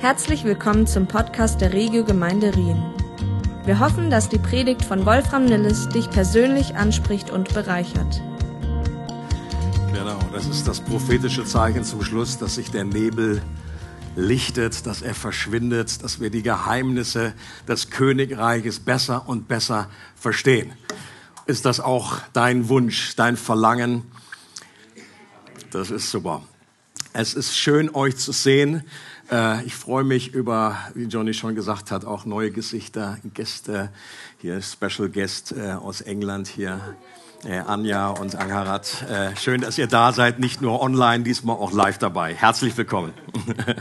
Herzlich willkommen zum Podcast der Regio Gemeinde Rien. Wir hoffen, dass die Predigt von Wolfram Nilles dich persönlich anspricht und bereichert. Genau, das ist das prophetische Zeichen zum Schluss, dass sich der Nebel lichtet, dass er verschwindet, dass wir die Geheimnisse des Königreiches besser und besser verstehen. Ist das auch dein Wunsch, dein Verlangen? Das ist super. Es ist schön, euch zu sehen. Äh, ich freue mich über, wie Johnny schon gesagt hat, auch neue Gesichter, Gäste. Hier Special Guest äh, aus England hier. Äh, Anja und Angarat. schön, dass ihr da seid, nicht nur online, diesmal auch live dabei. Herzlich willkommen. ich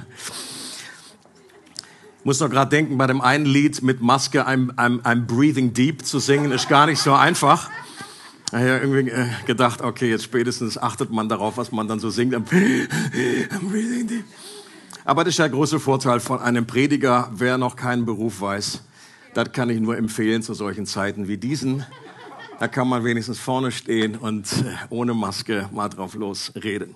muss noch gerade denken, bei dem einen Lied mit Maske, I'm, I'm, I'm Breathing Deep zu singen, ist gar nicht so einfach. Ich habe irgendwie gedacht, okay, jetzt spätestens achtet man darauf, was man dann so singt. I'm breathing deep. Aber das ist der große Vorteil von einem Prediger. Wer noch keinen Beruf weiß, das kann ich nur empfehlen zu solchen Zeiten wie diesen. Da kann man wenigstens vorne stehen und äh, ohne Maske mal drauf losreden.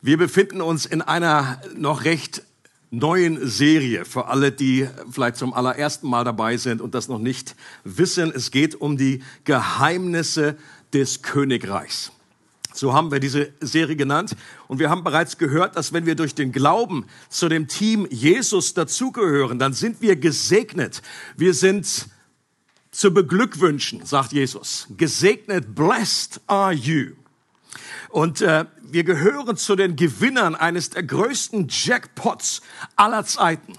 Wir befinden uns in einer noch recht neuen Serie für alle, die vielleicht zum allerersten Mal dabei sind und das noch nicht wissen. Es geht um die Geheimnisse des Königreichs. So haben wir diese Serie genannt. Und wir haben bereits gehört, dass wenn wir durch den Glauben zu dem Team Jesus dazugehören, dann sind wir gesegnet. Wir sind zu beglückwünschen, sagt Jesus. Gesegnet, blessed are you. Und äh, wir gehören zu den Gewinnern eines der größten Jackpots aller Zeiten.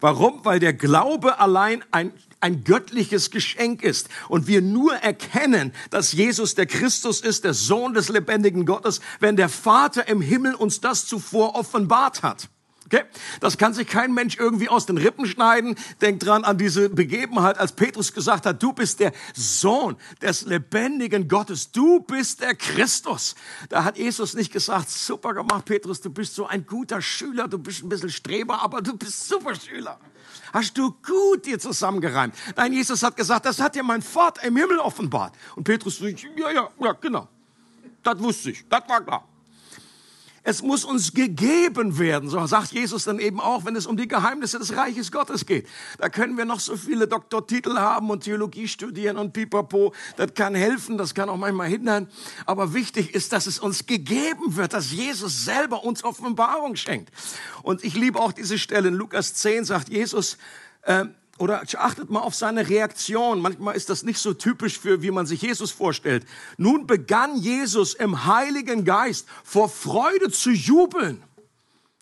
Warum? Weil der Glaube allein ein ein göttliches Geschenk ist und wir nur erkennen, dass Jesus der Christus ist, der Sohn des lebendigen Gottes, wenn der Vater im Himmel uns das zuvor offenbart hat. Okay? Das kann sich kein Mensch irgendwie aus den Rippen schneiden. Denkt dran an diese Begebenheit, als Petrus gesagt hat, du bist der Sohn des lebendigen Gottes. Du bist der Christus. Da hat Jesus nicht gesagt, super gemacht, Petrus, du bist so ein guter Schüler, du bist ein bisschen Streber, aber du bist super Schüler hast du gut dir zusammengereimt. Nein, Jesus hat gesagt, das hat dir mein Vater im Himmel offenbart. Und Petrus ja, ja, ja, genau. Das wusste ich, das war klar. Es muss uns gegeben werden, so sagt Jesus dann eben auch, wenn es um die Geheimnisse des Reiches Gottes geht. Da können wir noch so viele Doktortitel haben und Theologie studieren und pipapo. Das kann helfen, das kann auch manchmal hindern. Aber wichtig ist, dass es uns gegeben wird, dass Jesus selber uns Offenbarung schenkt. Und ich liebe auch diese Stelle in Lukas 10, sagt Jesus, äh, oder achtet mal auf seine Reaktion. Manchmal ist das nicht so typisch für, wie man sich Jesus vorstellt. Nun begann Jesus im Heiligen Geist vor Freude zu jubeln.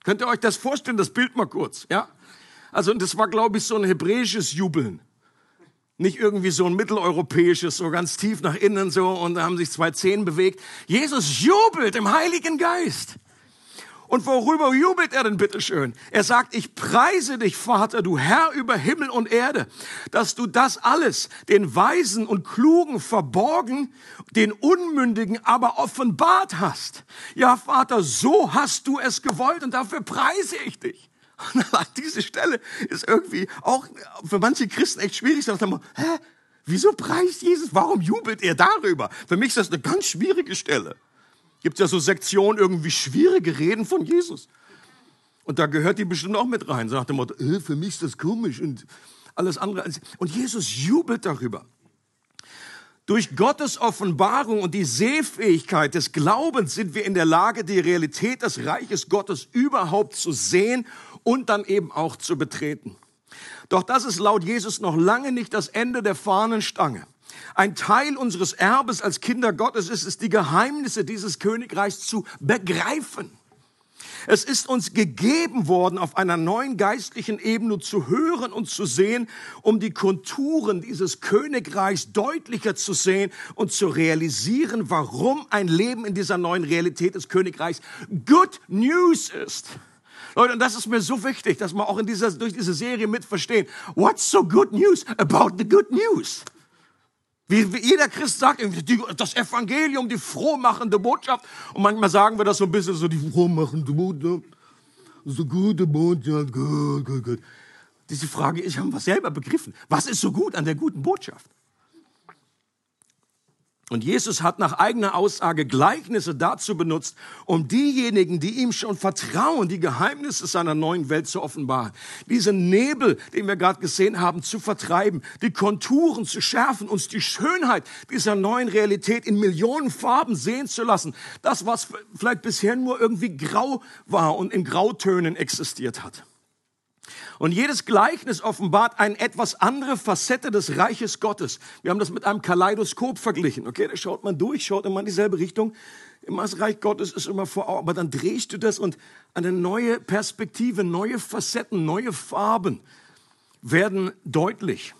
Könnt ihr euch das vorstellen? Das Bild mal kurz, ja? Also, das war, glaube ich, so ein hebräisches Jubeln. Nicht irgendwie so ein mitteleuropäisches, so ganz tief nach innen so und da haben sich zwei Zehen bewegt. Jesus jubelt im Heiligen Geist. Und worüber jubelt er denn bitteschön? Er sagt, ich preise dich, Vater, du Herr über Himmel und Erde, dass du das alles den Weisen und Klugen verborgen, den Unmündigen aber offenbart hast. Ja, Vater, so hast du es gewollt und dafür preise ich dich. Diese Stelle ist irgendwie auch für manche Christen echt schwierig. Da man, hä? Wieso preist Jesus? Warum jubelt er darüber? Für mich ist das eine ganz schwierige Stelle. Gibt es ja so Sektionen irgendwie schwierige Reden von Jesus. Und da gehört die bestimmt auch mit rein. Sagt der Motto, äh, für mich ist das komisch und alles andere. Und Jesus jubelt darüber. Durch Gottes Offenbarung und die Sehfähigkeit des Glaubens sind wir in der Lage, die Realität des Reiches Gottes überhaupt zu sehen und dann eben auch zu betreten. Doch das ist laut Jesus noch lange nicht das Ende der Fahnenstange. Ein Teil unseres Erbes als Kinder Gottes ist es, die Geheimnisse dieses Königreichs zu begreifen. Es ist uns gegeben worden, auf einer neuen geistlichen Ebene zu hören und zu sehen, um die Konturen dieses Königreichs deutlicher zu sehen und zu realisieren, warum ein Leben in dieser neuen Realität des Königreichs Good News ist. Leute, und das ist mir so wichtig, dass wir auch in dieser, durch diese Serie mit verstehen. What's so good news about the good news? Wie, wie jeder Christ sagt, das Evangelium, die frohmachende Botschaft. Und manchmal sagen wir das so ein bisschen so, die frohmachende Botschaft. So gute Botschaft, gut, gut, gut. Diese Frage ist, haben wir selber begriffen. Was ist so gut an der guten Botschaft? Und Jesus hat nach eigener Aussage Gleichnisse dazu benutzt, um diejenigen, die ihm schon vertrauen, die Geheimnisse seiner neuen Welt zu offenbaren. Diesen Nebel, den wir gerade gesehen haben, zu vertreiben, die Konturen zu schärfen, uns die Schönheit dieser neuen Realität in Millionen Farben sehen zu lassen. Das, was vielleicht bisher nur irgendwie grau war und in Grautönen existiert hat. Und jedes Gleichnis offenbart eine etwas andere Facette des Reiches Gottes. Wir haben das mit einem Kaleidoskop verglichen. Okay, da schaut man durch, schaut immer in dieselbe Richtung. Immer das Reich Gottes ist immer vor Augen. Aber dann drehst du das und eine neue Perspektive, neue Facetten, neue Farben werden deutlich.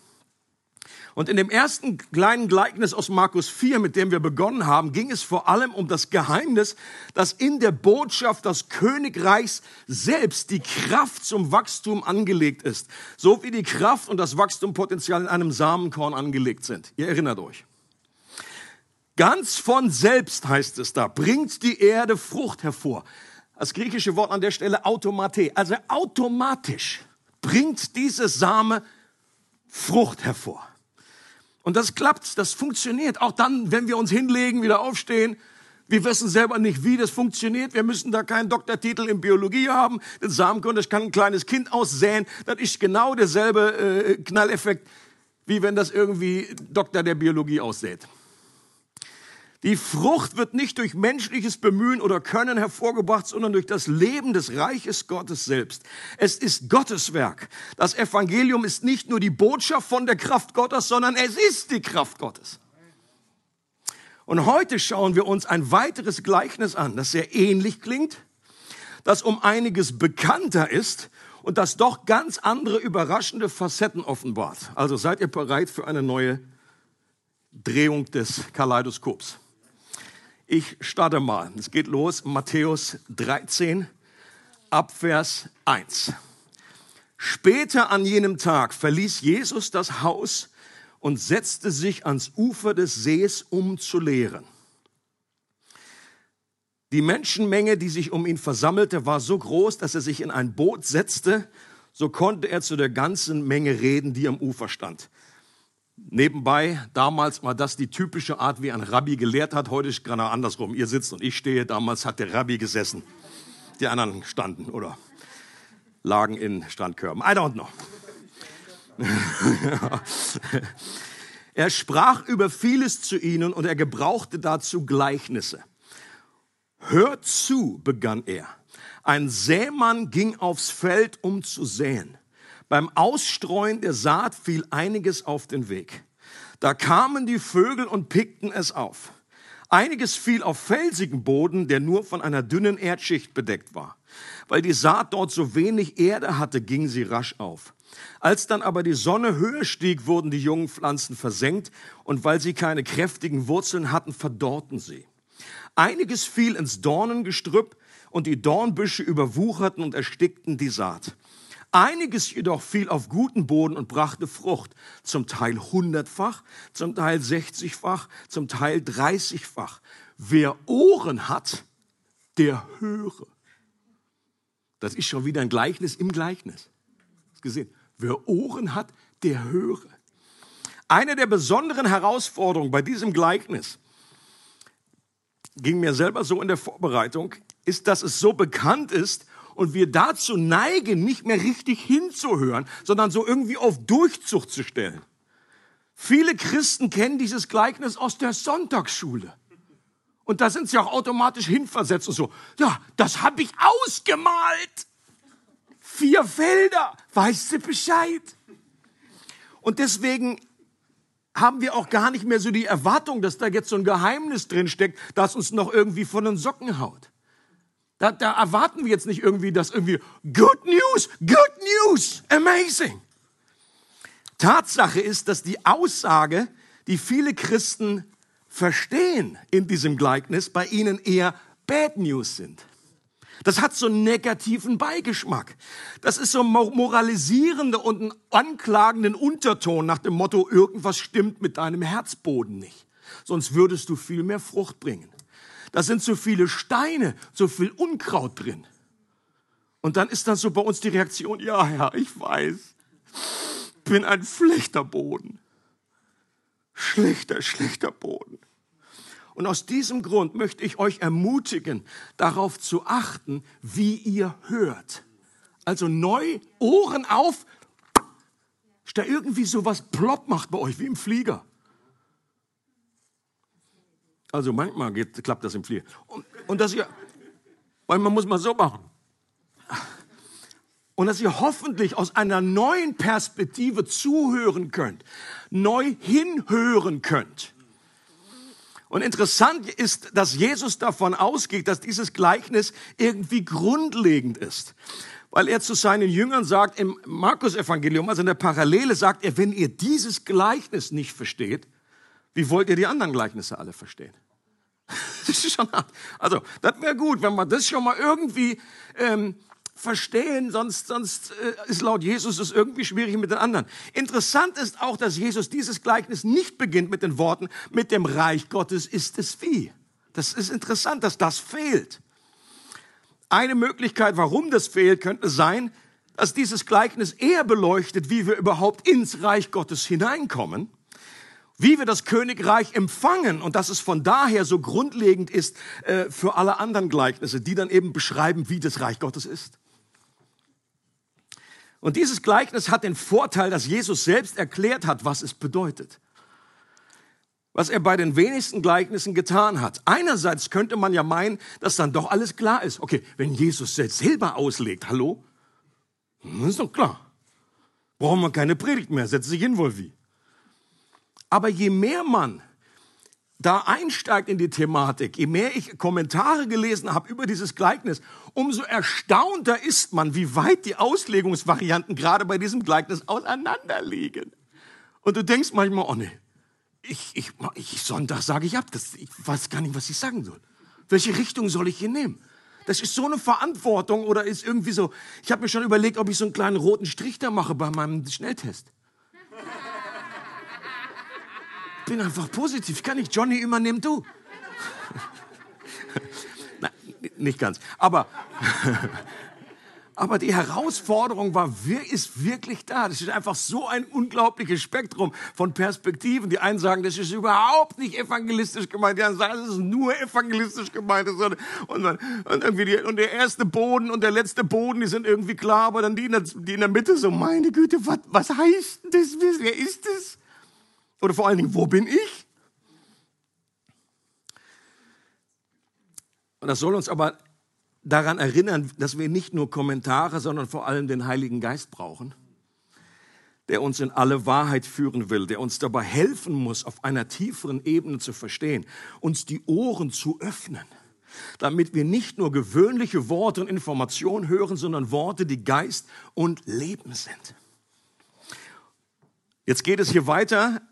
Und in dem ersten kleinen Gleichnis aus Markus 4, mit dem wir begonnen haben, ging es vor allem um das Geheimnis, dass in der Botschaft des Königreichs selbst die Kraft zum Wachstum angelegt ist. So wie die Kraft und das Wachstumpotenzial in einem Samenkorn angelegt sind. Ihr erinnert euch. Ganz von selbst heißt es da, bringt die Erde Frucht hervor. Das griechische Wort an der Stelle automate, also automatisch bringt diese Same Frucht hervor. Und das klappt, das funktioniert. Auch dann, wenn wir uns hinlegen, wieder aufstehen. Wir wissen selber nicht, wie das funktioniert. Wir müssen da keinen Doktortitel in Biologie haben. Den Samenkorn, das kann ein kleines Kind aussäen. Das ist genau derselbe äh, Knalleffekt, wie wenn das irgendwie Doktor der Biologie aussät. Die Frucht wird nicht durch menschliches Bemühen oder Können hervorgebracht, sondern durch das Leben des Reiches Gottes selbst. Es ist Gottes Werk. Das Evangelium ist nicht nur die Botschaft von der Kraft Gottes, sondern es ist die Kraft Gottes. Und heute schauen wir uns ein weiteres Gleichnis an, das sehr ähnlich klingt, das um einiges bekannter ist und das doch ganz andere überraschende Facetten offenbart. Also seid ihr bereit für eine neue Drehung des Kaleidoskops? Ich starte mal. Es geht los, Matthäus 13, Abvers 1. Später an jenem Tag verließ Jesus das Haus und setzte sich ans Ufer des Sees, um zu lehren. Die Menschenmenge, die sich um ihn versammelte, war so groß, dass er sich in ein Boot setzte. So konnte er zu der ganzen Menge reden, die am Ufer stand. Nebenbei, damals war das die typische Art, wie ein Rabbi gelehrt hat. Heute ist genau andersrum. Ihr sitzt und ich stehe. Damals hat der Rabbi gesessen. Die anderen standen oder lagen in Strandkörben. I don't know. er sprach über vieles zu ihnen und er gebrauchte dazu Gleichnisse. Hört zu, begann er. Ein Sämann ging aufs Feld, um zu säen. Beim Ausstreuen der Saat fiel einiges auf den Weg. Da kamen die Vögel und pickten es auf. Einiges fiel auf felsigen Boden, der nur von einer dünnen Erdschicht bedeckt war. Weil die Saat dort so wenig Erde hatte, ging sie rasch auf. Als dann aber die Sonne höher stieg, wurden die jungen Pflanzen versenkt und weil sie keine kräftigen Wurzeln hatten, verdorrten sie. Einiges fiel ins Dornengestrüpp und die Dornbüsche überwucherten und erstickten die Saat. Einiges jedoch fiel auf guten Boden und brachte Frucht, zum Teil hundertfach, zum Teil sechzigfach, zum Teil dreißigfach. Wer Ohren hat, der höre. Das ist schon wieder ein Gleichnis im Gleichnis. Gesehen? Wer Ohren hat, der höre. Eine der besonderen Herausforderungen bei diesem Gleichnis ging mir selber so in der Vorbereitung, ist, dass es so bekannt ist und wir dazu neigen, nicht mehr richtig hinzuhören, sondern so irgendwie auf Durchzucht zu stellen. Viele Christen kennen dieses Gleichnis aus der Sonntagsschule. Und da sind sie auch automatisch hinversetzt und so, ja, das habe ich ausgemalt. Vier Felder, weißt du Bescheid? Und deswegen haben wir auch gar nicht mehr so die Erwartung, dass da jetzt so ein Geheimnis drin steckt, das uns noch irgendwie von den Socken haut. Da, da erwarten wir jetzt nicht irgendwie das irgendwie Good News, Good News, amazing. Tatsache ist, dass die Aussage, die viele Christen verstehen in diesem Gleichnis, bei ihnen eher Bad News sind. Das hat so einen negativen Beigeschmack. Das ist so ein moralisierender und einen anklagenden Unterton nach dem Motto, irgendwas stimmt mit deinem Herzboden nicht. Sonst würdest du viel mehr Frucht bringen. Da sind so viele Steine, so viel Unkraut drin. Und dann ist dann so bei uns die Reaktion, ja, Herr, ich weiß, bin ein schlechter Boden. Schlechter, schlechter Boden. Und aus diesem Grund möchte ich euch ermutigen, darauf zu achten, wie ihr hört. Also neu, Ohren auf, da irgendwie so was plopp macht bei euch, wie im Flieger. Also manchmal geht, klappt das im Flieger. Und, und dass ihr, weil man muss mal so machen. Und dass ihr hoffentlich aus einer neuen Perspektive zuhören könnt, neu hinhören könnt. Und interessant ist, dass Jesus davon ausgeht, dass dieses Gleichnis irgendwie grundlegend ist. Weil er zu seinen Jüngern sagt, im Markus-Evangelium, also in der Parallele sagt er, wenn ihr dieses Gleichnis nicht versteht, wie wollt ihr die anderen Gleichnisse alle verstehen? Das ist schon, also, das wäre gut, wenn man das schon mal irgendwie ähm, verstehen, sonst, sonst äh, ist laut Jesus es irgendwie schwierig mit den anderen. Interessant ist auch, dass Jesus dieses Gleichnis nicht beginnt mit den Worten, mit dem Reich Gottes ist es wie. Das ist interessant, dass das fehlt. Eine Möglichkeit, warum das fehlt, könnte sein, dass dieses Gleichnis eher beleuchtet, wie wir überhaupt ins Reich Gottes hineinkommen wie wir das Königreich empfangen und dass es von daher so grundlegend ist äh, für alle anderen Gleichnisse, die dann eben beschreiben, wie das Reich Gottes ist. Und dieses Gleichnis hat den Vorteil, dass Jesus selbst erklärt hat, was es bedeutet. Was er bei den wenigsten Gleichnissen getan hat. Einerseits könnte man ja meinen, dass dann doch alles klar ist. Okay, wenn Jesus selbst selber auslegt, hallo? Das hm, ist doch klar. Brauchen wir keine Predigt mehr, setzt sich hin wohl wie. Aber je mehr man da einsteigt in die Thematik, je mehr ich Kommentare gelesen habe über dieses Gleichnis, umso erstaunter ist man, wie weit die Auslegungsvarianten gerade bei diesem Gleichnis auseinanderliegen. Und du denkst manchmal, oh nee, ich, ich, ich Sonntag sage ich ab, das, ich weiß gar nicht, was ich sagen soll. Welche Richtung soll ich hier nehmen? Das ist so eine Verantwortung oder ist irgendwie so, ich habe mir schon überlegt, ob ich so einen kleinen roten Strich da mache bei meinem Schnelltest bin einfach positiv. Ich kann nicht Johnny immer nehmen, du. Nein, nicht ganz. Aber, aber die Herausforderung war, ist wirklich da? Das ist einfach so ein unglaubliches Spektrum von Perspektiven. Die einen sagen, das ist überhaupt nicht evangelistisch gemeint. Die anderen sagen, das ist nur evangelistisch gemeint. Und, und, und, irgendwie die, und der erste Boden und der letzte Boden, die sind irgendwie klar, aber dann die in der, die in der Mitte so, meine Güte, was, was heißt das? Wer ist das? Oder vor allen Dingen, wo bin ich? Und das soll uns aber daran erinnern, dass wir nicht nur Kommentare, sondern vor allem den Heiligen Geist brauchen, der uns in alle Wahrheit führen will, der uns dabei helfen muss, auf einer tieferen Ebene zu verstehen, uns die Ohren zu öffnen, damit wir nicht nur gewöhnliche Worte und Informationen hören, sondern Worte, die Geist und Leben sind. Jetzt geht es hier weiter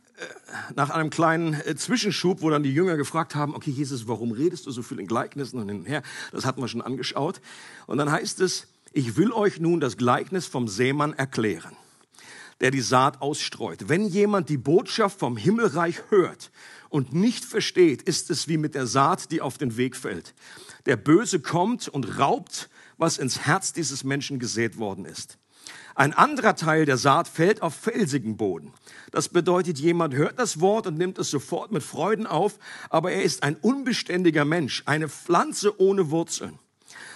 nach einem kleinen äh, Zwischenschub, wo dann die Jünger gefragt haben, okay, Jesus, warum redest du so viel in Gleichnissen und hinher? Das hatten wir schon angeschaut. Und dann heißt es, ich will euch nun das Gleichnis vom Seemann erklären, der die Saat ausstreut. Wenn jemand die Botschaft vom Himmelreich hört und nicht versteht, ist es wie mit der Saat, die auf den Weg fällt. Der Böse kommt und raubt, was ins Herz dieses Menschen gesät worden ist. Ein anderer Teil der Saat fällt auf felsigen Boden. Das bedeutet, jemand hört das Wort und nimmt es sofort mit Freuden auf, aber er ist ein unbeständiger Mensch, eine Pflanze ohne Wurzeln.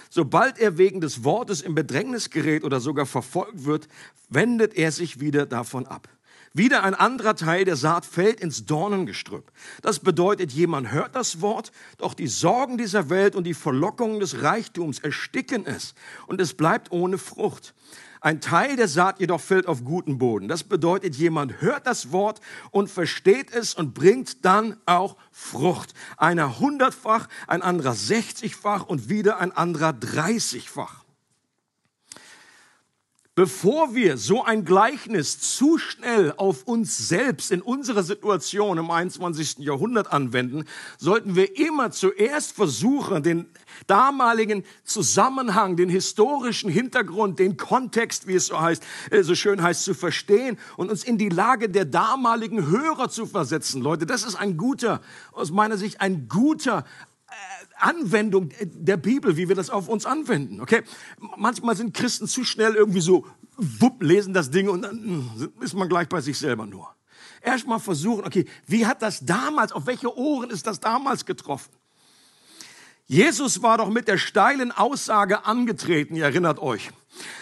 Sobald er wegen des Wortes in Bedrängnis gerät oder sogar verfolgt wird, wendet er sich wieder davon ab. Wieder ein anderer Teil der Saat fällt ins Dornengestrüpp. Das bedeutet, jemand hört das Wort, doch die Sorgen dieser Welt und die Verlockungen des Reichtums ersticken es und es bleibt ohne Frucht. Ein Teil der Saat jedoch fällt auf guten Boden. Das bedeutet, jemand hört das Wort und versteht es und bringt dann auch Frucht. Einer hundertfach, ein anderer sechzigfach und wieder ein anderer dreißigfach. Bevor wir so ein Gleichnis zu schnell auf uns selbst in unserer Situation im 21. Jahrhundert anwenden, sollten wir immer zuerst versuchen, den damaligen Zusammenhang, den historischen Hintergrund, den Kontext, wie es so heißt, äh, so schön heißt, zu verstehen und uns in die Lage der damaligen Hörer zu versetzen. Leute, das ist ein guter, aus meiner Sicht ein guter Anwendung der Bibel, wie wir das auf uns anwenden. Okay, manchmal sind Christen zu schnell irgendwie so, wupp, lesen das Ding und dann hm, ist man gleich bei sich selber nur. erstmal versuchen, okay, wie hat das damals, auf welche Ohren ist das damals getroffen? Jesus war doch mit der steilen Aussage angetreten, ihr erinnert euch,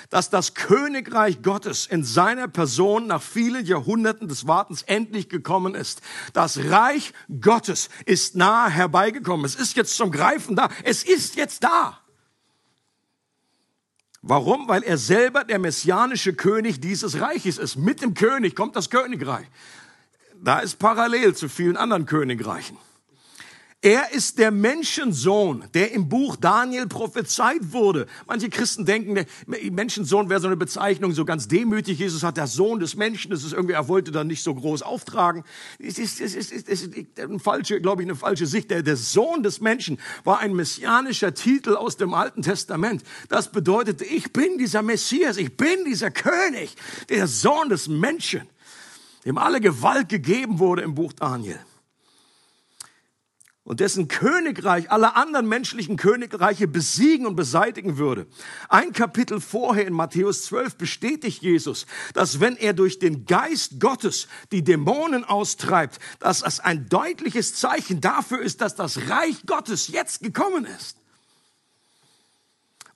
dass das Königreich Gottes in seiner Person nach vielen Jahrhunderten des Wartens endlich gekommen ist. Das Reich Gottes ist nahe herbeigekommen. Es ist jetzt zum Greifen da. Es ist jetzt da. Warum? Weil er selber der messianische König dieses Reiches ist. Mit dem König kommt das Königreich. Da ist parallel zu vielen anderen Königreichen. Er ist der Menschensohn, der im Buch Daniel prophezeit wurde. Manche Christen denken, der Menschensohn wäre so eine Bezeichnung, so ganz demütig. Jesus hat der Sohn des Menschen. Das ist irgendwie, er wollte dann nicht so groß auftragen. Es ist, es ist, es ist eine falsche, glaube ich, eine falsche Sicht. Der, der Sohn des Menschen war ein messianischer Titel aus dem Alten Testament. Das bedeutete, ich bin dieser Messias, ich bin dieser König, der Sohn des Menschen, dem alle Gewalt gegeben wurde im Buch Daniel und dessen Königreich alle anderen menschlichen Königreiche besiegen und beseitigen würde. Ein Kapitel vorher in Matthäus 12 bestätigt Jesus, dass wenn er durch den Geist Gottes die Dämonen austreibt, dass das ein deutliches Zeichen dafür ist, dass das Reich Gottes jetzt gekommen ist.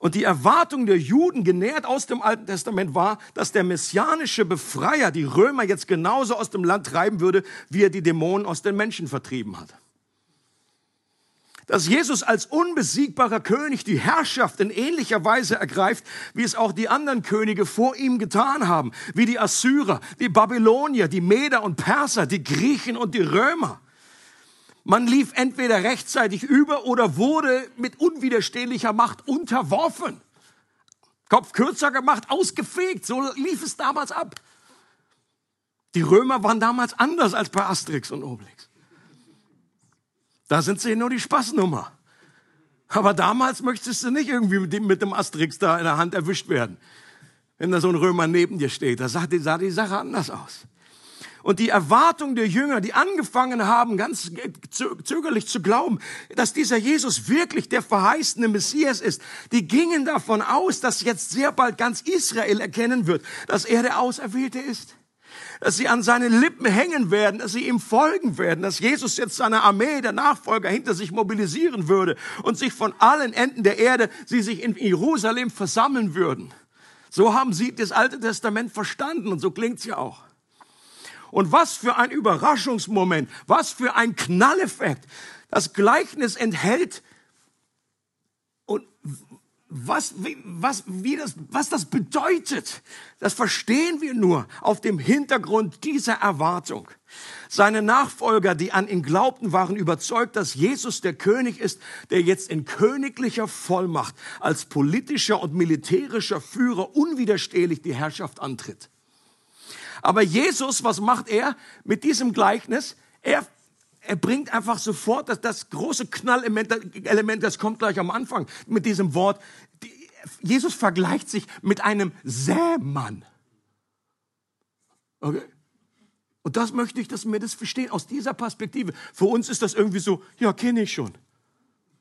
Und die Erwartung der Juden, genährt aus dem Alten Testament, war, dass der messianische Befreier die Römer jetzt genauso aus dem Land treiben würde, wie er die Dämonen aus den Menschen vertrieben hat dass Jesus als unbesiegbarer König die Herrschaft in ähnlicher Weise ergreift, wie es auch die anderen Könige vor ihm getan haben, wie die Assyrer, die Babylonier, die Meder und Perser, die Griechen und die Römer. Man lief entweder rechtzeitig über oder wurde mit unwiderstehlicher Macht unterworfen. Kopf kürzer gemacht, ausgefegt. So lief es damals ab. Die Römer waren damals anders als bei Asterix und Obelix. Da sind sie nur die Spaßnummer. Aber damals möchtest du nicht irgendwie mit dem, mit dem Asterix da in der Hand erwischt werden. Wenn da so ein Römer neben dir steht, da sah die, sah die Sache anders aus. Und die Erwartung der Jünger, die angefangen haben, ganz zögerlich zu glauben, dass dieser Jesus wirklich der verheißene Messias ist, die gingen davon aus, dass jetzt sehr bald ganz Israel erkennen wird, dass er der Auserwählte ist dass sie an seinen Lippen hängen werden, dass sie ihm folgen werden, dass Jesus jetzt seine Armee der Nachfolger hinter sich mobilisieren würde und sich von allen Enden der Erde, sie sich in Jerusalem versammeln würden. So haben sie das Alte Testament verstanden und so klingt's ja auch. Und was für ein Überraschungsmoment, was für ein Knalleffekt. Das Gleichnis enthält und was, was, wie das, was das bedeutet, das verstehen wir nur auf dem Hintergrund dieser Erwartung. Seine Nachfolger, die an ihn glaubten, waren überzeugt, dass Jesus der König ist, der jetzt in königlicher Vollmacht als politischer und militärischer Führer unwiderstehlich die Herrschaft antritt. Aber Jesus, was macht er mit diesem Gleichnis? Er er bringt einfach sofort das, das große Knallelement, Element, das kommt gleich am Anfang mit diesem Wort. Jesus vergleicht sich mit einem Sämann. Okay? Und das möchte ich, dass wir das verstehen, aus dieser Perspektive. Für uns ist das irgendwie so, ja, kenne ich schon.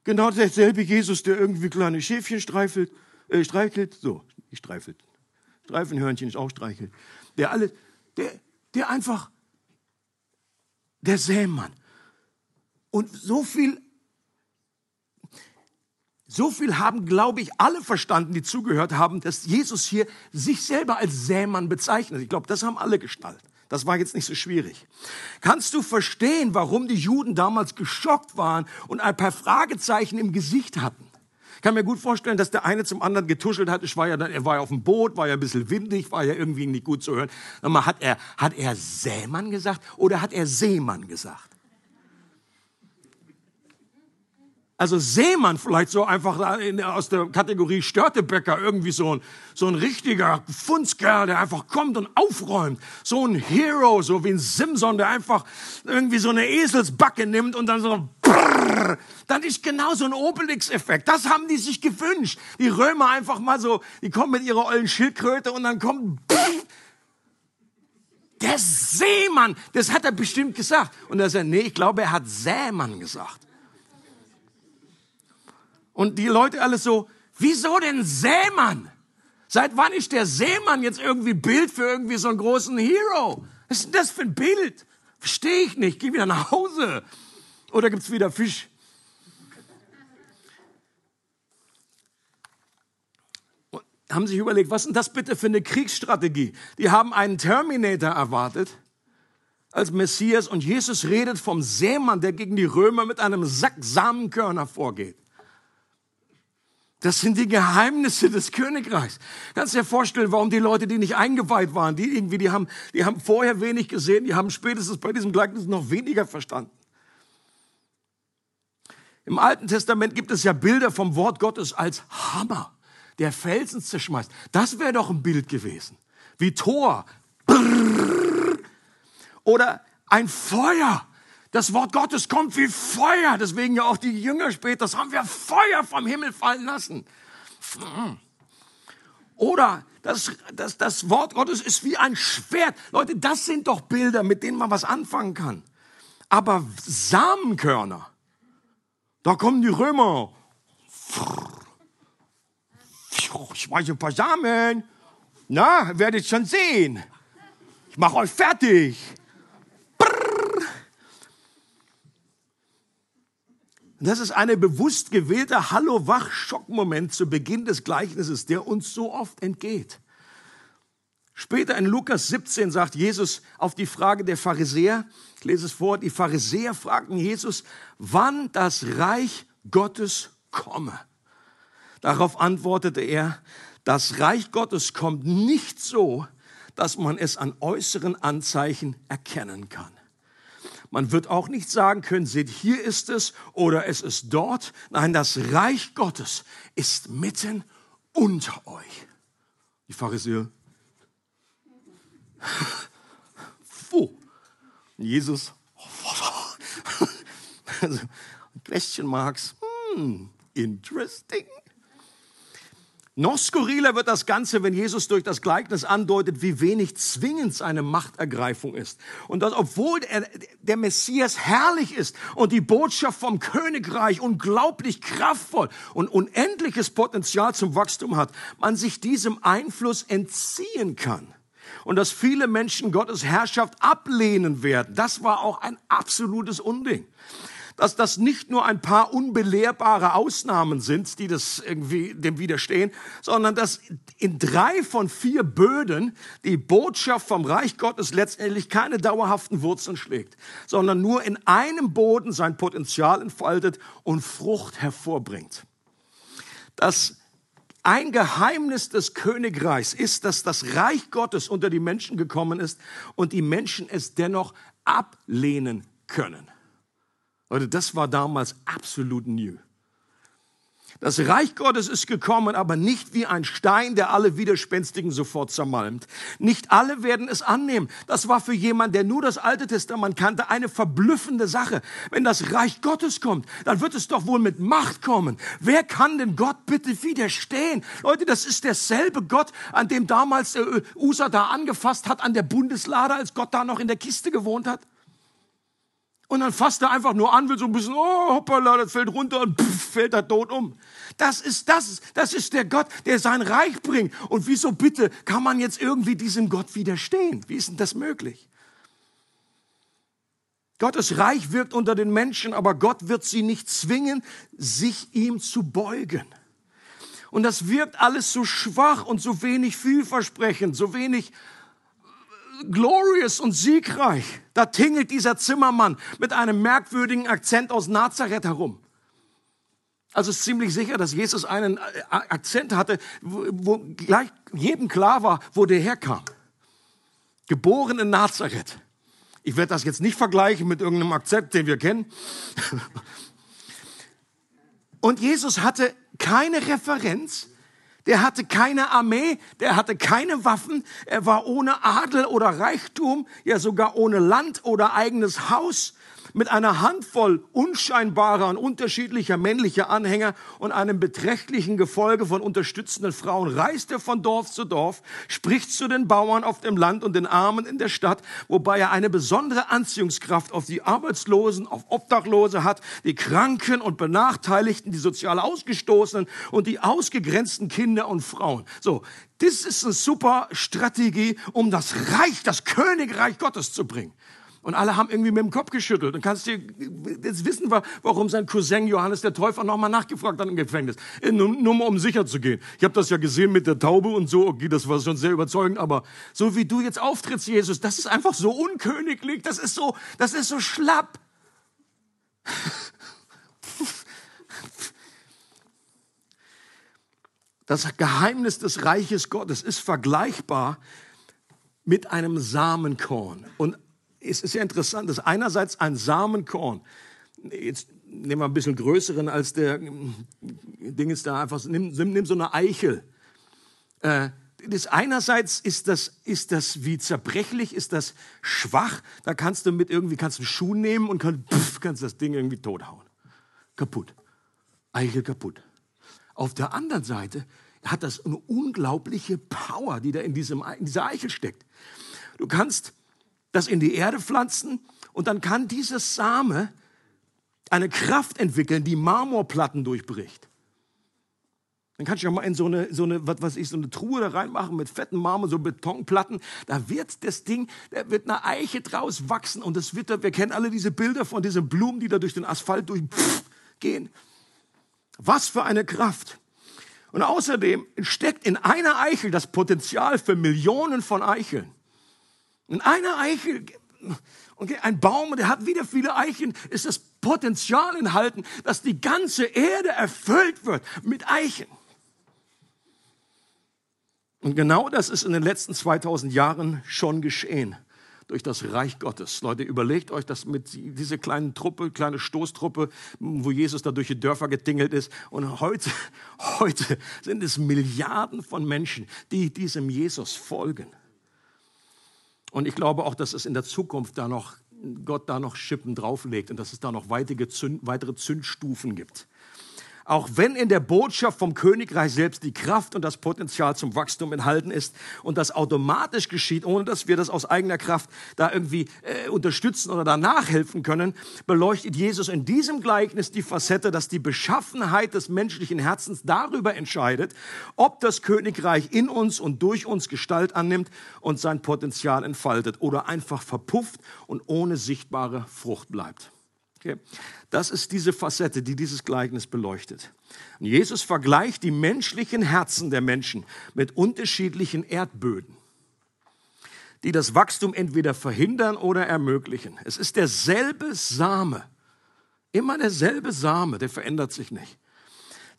Genau derselbe Jesus, der irgendwie kleine Schäfchen streifelt, äh, streichelt, so, nicht streifelt, Streifenhörnchen ist auch streichelt. Der alle, der, der einfach, der Sämann. Und so viel, so viel haben, glaube ich, alle verstanden, die zugehört haben, dass Jesus hier sich selber als Sämann bezeichnet. Ich glaube, das haben alle gestaltet. Das war jetzt nicht so schwierig. Kannst du verstehen, warum die Juden damals geschockt waren und ein paar Fragezeichen im Gesicht hatten? Ich kann mir gut vorstellen, dass der eine zum anderen getuschelt hat. Ich war ja dann, er war ja auf dem Boot, war ja ein bisschen windig, war ja irgendwie nicht gut zu hören. Mal, hat er, hat er Sämann gesagt oder hat er Seemann gesagt? Also Seemann vielleicht so einfach aus der Kategorie Störtebäcker, irgendwie so ein, so ein richtiger Fundskerl, der einfach kommt und aufräumt. So ein Hero, so wie ein Simson, der einfach irgendwie so eine Eselsbacke nimmt und dann so brrr, dann ist genau so ein Obelix-Effekt. Das haben die sich gewünscht. Die Römer einfach mal so, die kommen mit ihrer ollen Schildkröte und dann kommt brrr, der Seemann. Das hat er bestimmt gesagt. Und er sagt, nee, ich glaube, er hat Sämann gesagt. Und die Leute alle so, wieso denn Seemann? Seit wann ist der Seemann jetzt irgendwie Bild für irgendwie so einen großen Hero? Was ist denn das für ein Bild? Verstehe ich nicht. Geh wieder nach Hause. Oder gibt's wieder Fisch? Und haben sich überlegt, was ist denn das bitte für eine Kriegsstrategie? Die haben einen Terminator erwartet als Messias und Jesus redet vom Sämann, der gegen die Römer mit einem Sack Samenkörner vorgeht. Das sind die Geheimnisse des Königreichs. Kannst dir vorstellen, warum die Leute, die nicht eingeweiht waren, die irgendwie, die haben, die haben vorher wenig gesehen, die haben spätestens bei diesem Gleichnis noch weniger verstanden. Im Alten Testament gibt es ja Bilder vom Wort Gottes als Hammer, der Felsen zerschmeißt. Das wäre doch ein Bild gewesen. Wie Tor. Oder ein Feuer. Das Wort Gottes kommt wie Feuer. Deswegen ja auch die Jünger später, das haben wir Feuer vom Himmel fallen lassen. Oder das, das, das Wort Gottes ist wie ein Schwert. Leute, das sind doch Bilder, mit denen man was anfangen kann. Aber Samenkörner, da kommen die Römer. Ich schmeiße ein paar Samen. Na, werdet schon sehen. Ich mache euch fertig. Das ist eine bewusst gewählte Hallo-Wach-Schockmoment zu Beginn des Gleichnisses, der uns so oft entgeht. Später in Lukas 17 sagt Jesus auf die Frage der Pharisäer, ich lese es vor, die Pharisäer fragten Jesus, wann das Reich Gottes komme. Darauf antwortete er, das Reich Gottes kommt nicht so, dass man es an äußeren Anzeichen erkennen kann. Man wird auch nicht sagen können, seht, hier ist es oder es ist dort. Nein, das Reich Gottes ist mitten unter euch. Die Pharisäer. Wo? Jesus. Also, question marks. Hmm, interesting. Noch skurriler wird das Ganze, wenn Jesus durch das Gleichnis andeutet, wie wenig zwingend seine Machtergreifung ist. Und dass, obwohl er, der Messias herrlich ist und die Botschaft vom Königreich unglaublich kraftvoll und unendliches Potenzial zum Wachstum hat, man sich diesem Einfluss entziehen kann. Und dass viele Menschen Gottes Herrschaft ablehnen werden, das war auch ein absolutes Unding dass das nicht nur ein paar unbelehrbare Ausnahmen sind, die das irgendwie dem widerstehen, sondern dass in drei von vier Böden die Botschaft vom Reich Gottes letztendlich keine dauerhaften Wurzeln schlägt, sondern nur in einem Boden sein Potenzial entfaltet und Frucht hervorbringt. Das ein Geheimnis des Königreichs ist, dass das Reich Gottes unter die Menschen gekommen ist und die Menschen es dennoch ablehnen können. Leute, das war damals absolut new. Das Reich Gottes ist gekommen, aber nicht wie ein Stein, der alle Widerspenstigen sofort zermalmt. Nicht alle werden es annehmen. Das war für jemanden, der nur das Alte Testament kannte, eine verblüffende Sache. Wenn das Reich Gottes kommt, dann wird es doch wohl mit Macht kommen. Wer kann denn Gott bitte widerstehen? Leute, das ist derselbe Gott, an dem damals der Usa da angefasst hat, an der Bundeslade, als Gott da noch in der Kiste gewohnt hat. Und dann fasst er einfach nur an, will so ein bisschen, oh, hoppala, das fällt runter und pff, fällt er tot um. Das ist das, das ist der Gott, der sein Reich bringt. Und wieso bitte kann man jetzt irgendwie diesem Gott widerstehen? Wie ist denn das möglich? Gottes Reich wirkt unter den Menschen, aber Gott wird sie nicht zwingen, sich ihm zu beugen. Und das wirkt alles so schwach und so wenig vielversprechend, so wenig glorious und siegreich. Da tingelt dieser Zimmermann mit einem merkwürdigen Akzent aus Nazareth herum. Also ist ziemlich sicher, dass Jesus einen äh, Akzent hatte, wo gleich jedem klar war, wo der herkam. Geboren in Nazareth. Ich werde das jetzt nicht vergleichen mit irgendeinem Akzent, den wir kennen. Und Jesus hatte keine Referenz der hatte keine Armee, der hatte keine Waffen, er war ohne Adel oder Reichtum, ja sogar ohne Land oder eigenes Haus mit einer Handvoll unscheinbarer und unterschiedlicher männlicher Anhänger und einem beträchtlichen Gefolge von unterstützenden Frauen reist er von Dorf zu Dorf, spricht zu den Bauern auf dem Land und den Armen in der Stadt, wobei er eine besondere Anziehungskraft auf die Arbeitslosen, auf Obdachlose hat, die Kranken und Benachteiligten, die sozial Ausgestoßenen und die ausgegrenzten Kinder und Frauen. So, das ist eine super Strategie, um das Reich, das Königreich Gottes zu bringen. Und alle haben irgendwie mit dem Kopf geschüttelt. Und kannst du jetzt wissen, warum sein Cousin Johannes der Täufer nochmal nachgefragt hat im Gefängnis. Äh, nur, nur um sicher zu gehen. Ich habe das ja gesehen mit der Taube und so. Okay, das war schon sehr überzeugend. Aber so wie du jetzt auftrittst, Jesus, das ist einfach so unköniglich. Das ist so, das ist so schlapp. Das Geheimnis des Reiches Gottes ist vergleichbar mit einem Samenkorn. Und es ist ja interessant, dass einerseits ein Samenkorn, jetzt nehmen wir ein bisschen größeren als der Ding ist da einfach, nimm, nimm so eine Eichel. Äh, das einerseits ist das, ist das wie zerbrechlich, ist das schwach. Da kannst du mit irgendwie, kannst einen Schuh nehmen und kann, pff, kannst das Ding irgendwie tothauen. Kaputt. Eichel kaputt. Auf der anderen Seite hat das eine unglaubliche Power, die da in, diesem, in dieser Eichel steckt. Du kannst das in die Erde pflanzen und dann kann dieses Same eine Kraft entwickeln, die Marmorplatten durchbricht. Dann kannst du ja mal in so eine, so eine, was weiß ich, so eine Truhe da reinmachen mit fetten Marmor, so Betonplatten. Da wird das Ding, da wird eine Eiche draus wachsen und das wird, wir kennen alle diese Bilder von diesen Blumen, die da durch den Asphalt durchgehen. Was für eine Kraft. Und außerdem steckt in einer Eichel das Potenzial für Millionen von Eicheln. In einer Eichel, okay, ein Baum, der hat wieder viele Eicheln, ist das Potenzial enthalten, dass die ganze Erde erfüllt wird mit Eichen. Und genau das ist in den letzten 2000 Jahren schon geschehen durch das Reich Gottes. Leute, überlegt euch das mit dieser kleinen Truppe, kleine Stoßtruppe, wo Jesus da durch die Dörfer getingelt ist. Und heute, heute sind es Milliarden von Menschen, die diesem Jesus folgen. Und ich glaube auch, dass es in der Zukunft da noch, Gott da noch Schippen drauflegt und dass es da noch weitere, Zünd, weitere Zündstufen gibt. Auch wenn in der Botschaft vom Königreich selbst die Kraft und das Potenzial zum Wachstum enthalten ist und das automatisch geschieht, ohne dass wir das aus eigener Kraft da irgendwie äh, unterstützen oder da nachhelfen können, beleuchtet Jesus in diesem Gleichnis die Facette, dass die Beschaffenheit des menschlichen Herzens darüber entscheidet, ob das Königreich in uns und durch uns Gestalt annimmt und sein Potenzial entfaltet oder einfach verpufft und ohne sichtbare Frucht bleibt. Okay. Das ist diese Facette, die dieses Gleichnis beleuchtet. Und Jesus vergleicht die menschlichen Herzen der Menschen mit unterschiedlichen Erdböden, die das Wachstum entweder verhindern oder ermöglichen. Es ist derselbe Same, immer derselbe Same, der verändert sich nicht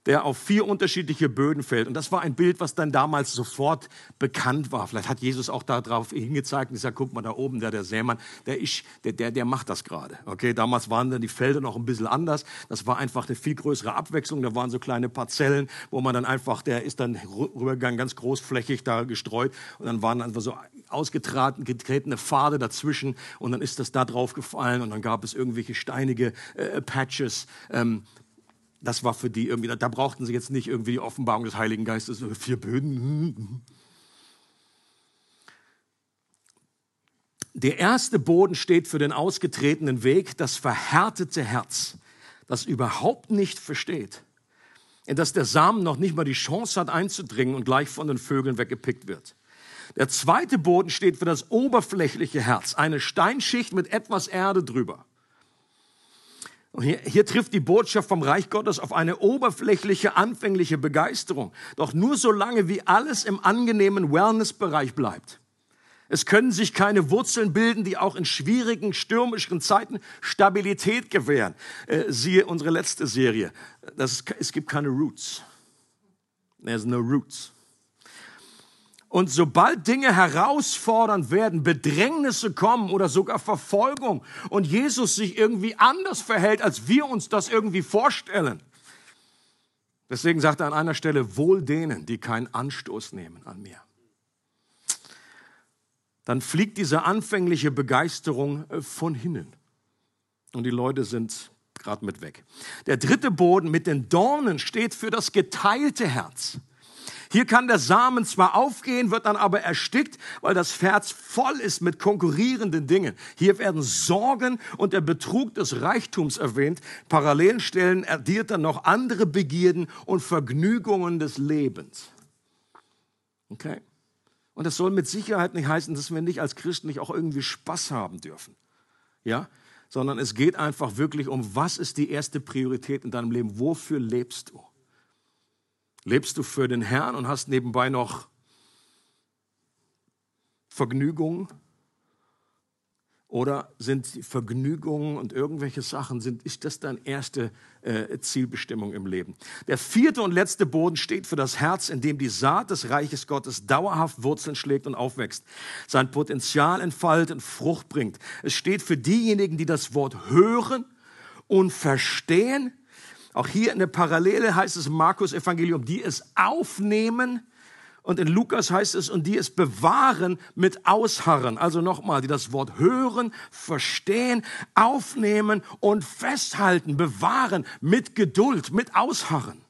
der auf vier unterschiedliche Böden fällt. Und das war ein Bild, was dann damals sofort bekannt war. Vielleicht hat Jesus auch darauf hingezeigt und gesagt, guck mal da oben, der, der Sämann, der, ich, der, der, der macht das gerade. Okay, damals waren dann die Felder noch ein bisschen anders. Das war einfach eine viel größere Abwechslung. Da waren so kleine Parzellen, wo man dann einfach, der ist dann rübergegangen, ganz großflächig da gestreut. Und dann waren einfach so ausgetretene Pfade dazwischen. Und dann ist das da drauf gefallen. Und dann gab es irgendwelche steinige äh, Patches. Ähm, das war für die irgendwie, da brauchten sie jetzt nicht irgendwie die Offenbarung des Heiligen Geistes, vier Böden. Der erste Boden steht für den ausgetretenen Weg, das verhärtete Herz, das überhaupt nicht versteht, in das der Samen noch nicht mal die Chance hat einzudringen und gleich von den Vögeln weggepickt wird. Der zweite Boden steht für das oberflächliche Herz, eine Steinschicht mit etwas Erde drüber. Hier, hier, trifft die Botschaft vom Reich Gottes auf eine oberflächliche, anfängliche Begeisterung. Doch nur solange wie alles im angenehmen Wellnessbereich bleibt. Es können sich keine Wurzeln bilden, die auch in schwierigen, stürmischen Zeiten Stabilität gewähren. Äh, siehe unsere letzte Serie. Das, es gibt keine Roots. There's no roots. Und sobald Dinge herausfordernd werden, Bedrängnisse kommen oder sogar Verfolgung und Jesus sich irgendwie anders verhält, als wir uns das irgendwie vorstellen. Deswegen sagt er an einer Stelle, wohl denen, die keinen Anstoß nehmen an mir. Dann fliegt diese anfängliche Begeisterung äh, von hinnen. Und die Leute sind gerade mit weg. Der dritte Boden mit den Dornen steht für das geteilte Herz. Hier kann der Samen zwar aufgehen, wird dann aber erstickt, weil das Herz voll ist mit konkurrierenden Dingen. Hier werden Sorgen und der Betrug des Reichtums erwähnt. Parallelstellen addiert dann noch andere Begierden und Vergnügungen des Lebens. Okay? Und das soll mit Sicherheit nicht heißen, dass wir nicht als Christen nicht auch irgendwie Spaß haben dürfen. ja, sondern es geht einfach wirklich um, was ist die erste Priorität in deinem Leben? Wofür lebst du? Lebst du für den Herrn und hast nebenbei noch Vergnügungen? Oder sind Vergnügungen und irgendwelche Sachen, sind, ist das deine erste äh, Zielbestimmung im Leben? Der vierte und letzte Boden steht für das Herz, in dem die Saat des Reiches Gottes dauerhaft Wurzeln schlägt und aufwächst, sein Potenzial entfaltet und Frucht bringt. Es steht für diejenigen, die das Wort hören und verstehen. Auch hier in der Parallele heißt es Markus Evangelium, die es aufnehmen und in Lukas heißt es, und die es bewahren mit Ausharren. Also nochmal, die das Wort hören, verstehen, aufnehmen und festhalten, bewahren mit Geduld, mit Ausharren.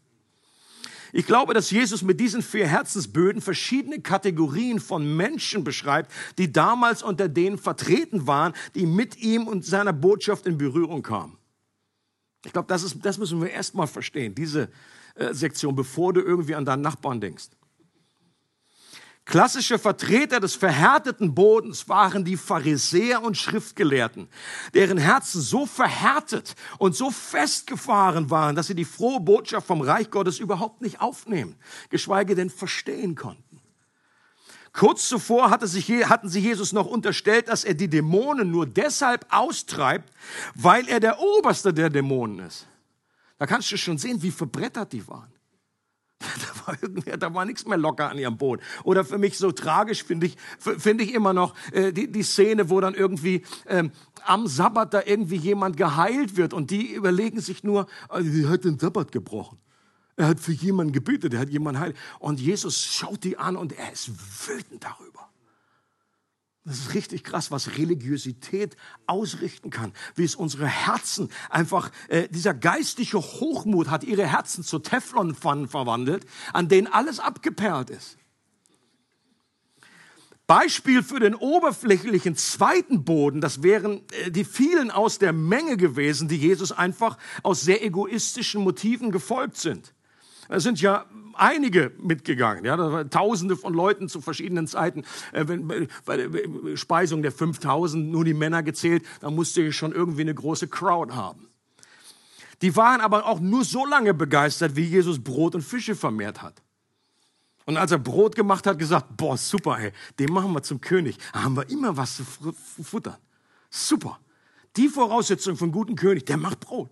Ich glaube, dass Jesus mit diesen vier Herzensböden verschiedene Kategorien von Menschen beschreibt, die damals unter denen vertreten waren, die mit ihm und seiner Botschaft in Berührung kamen. Ich glaube, das, das müssen wir erstmal verstehen, diese äh, Sektion, bevor du irgendwie an deinen Nachbarn denkst. Klassische Vertreter des verhärteten Bodens waren die Pharisäer und Schriftgelehrten, deren Herzen so verhärtet und so festgefahren waren, dass sie die frohe Botschaft vom Reich Gottes überhaupt nicht aufnehmen, geschweige denn verstehen konnten. Kurz zuvor hatte sich, hatten sie Jesus noch unterstellt, dass er die Dämonen nur deshalb austreibt, weil er der Oberste der Dämonen ist. Da kannst du schon sehen, wie verbrettert die waren. Da war, irgendwie, da war nichts mehr locker an ihrem Boot. Oder für mich so tragisch finde ich, finde ich immer noch äh, die, die Szene, wo dann irgendwie ähm, am Sabbat da irgendwie jemand geheilt wird und die überlegen sich nur, also, er hat den Sabbat gebrochen. Er hat für jemanden gebetet, er hat jemanden heilt. Und Jesus schaut die an und er ist wütend darüber. Das ist richtig krass, was Religiosität ausrichten kann, wie es unsere Herzen einfach, äh, dieser geistliche Hochmut hat ihre Herzen zu Teflonpfannen verwandelt, an denen alles abgeperlt ist. Beispiel für den oberflächlichen zweiten Boden, das wären äh, die vielen aus der Menge gewesen, die Jesus einfach aus sehr egoistischen Motiven gefolgt sind. Es sind ja einige mitgegangen. Ja, Tausende von Leuten zu verschiedenen Zeiten. Äh, wenn, bei der Speisung der 5000 nur die Männer gezählt, da musste ich schon irgendwie eine große Crowd haben. Die waren aber auch nur so lange begeistert, wie Jesus Brot und Fische vermehrt hat. Und als er Brot gemacht hat, gesagt, boah, super, ey, den machen wir zum König. Da haben wir immer was zu futtern. Super. Die Voraussetzung von guten König, der macht Brot.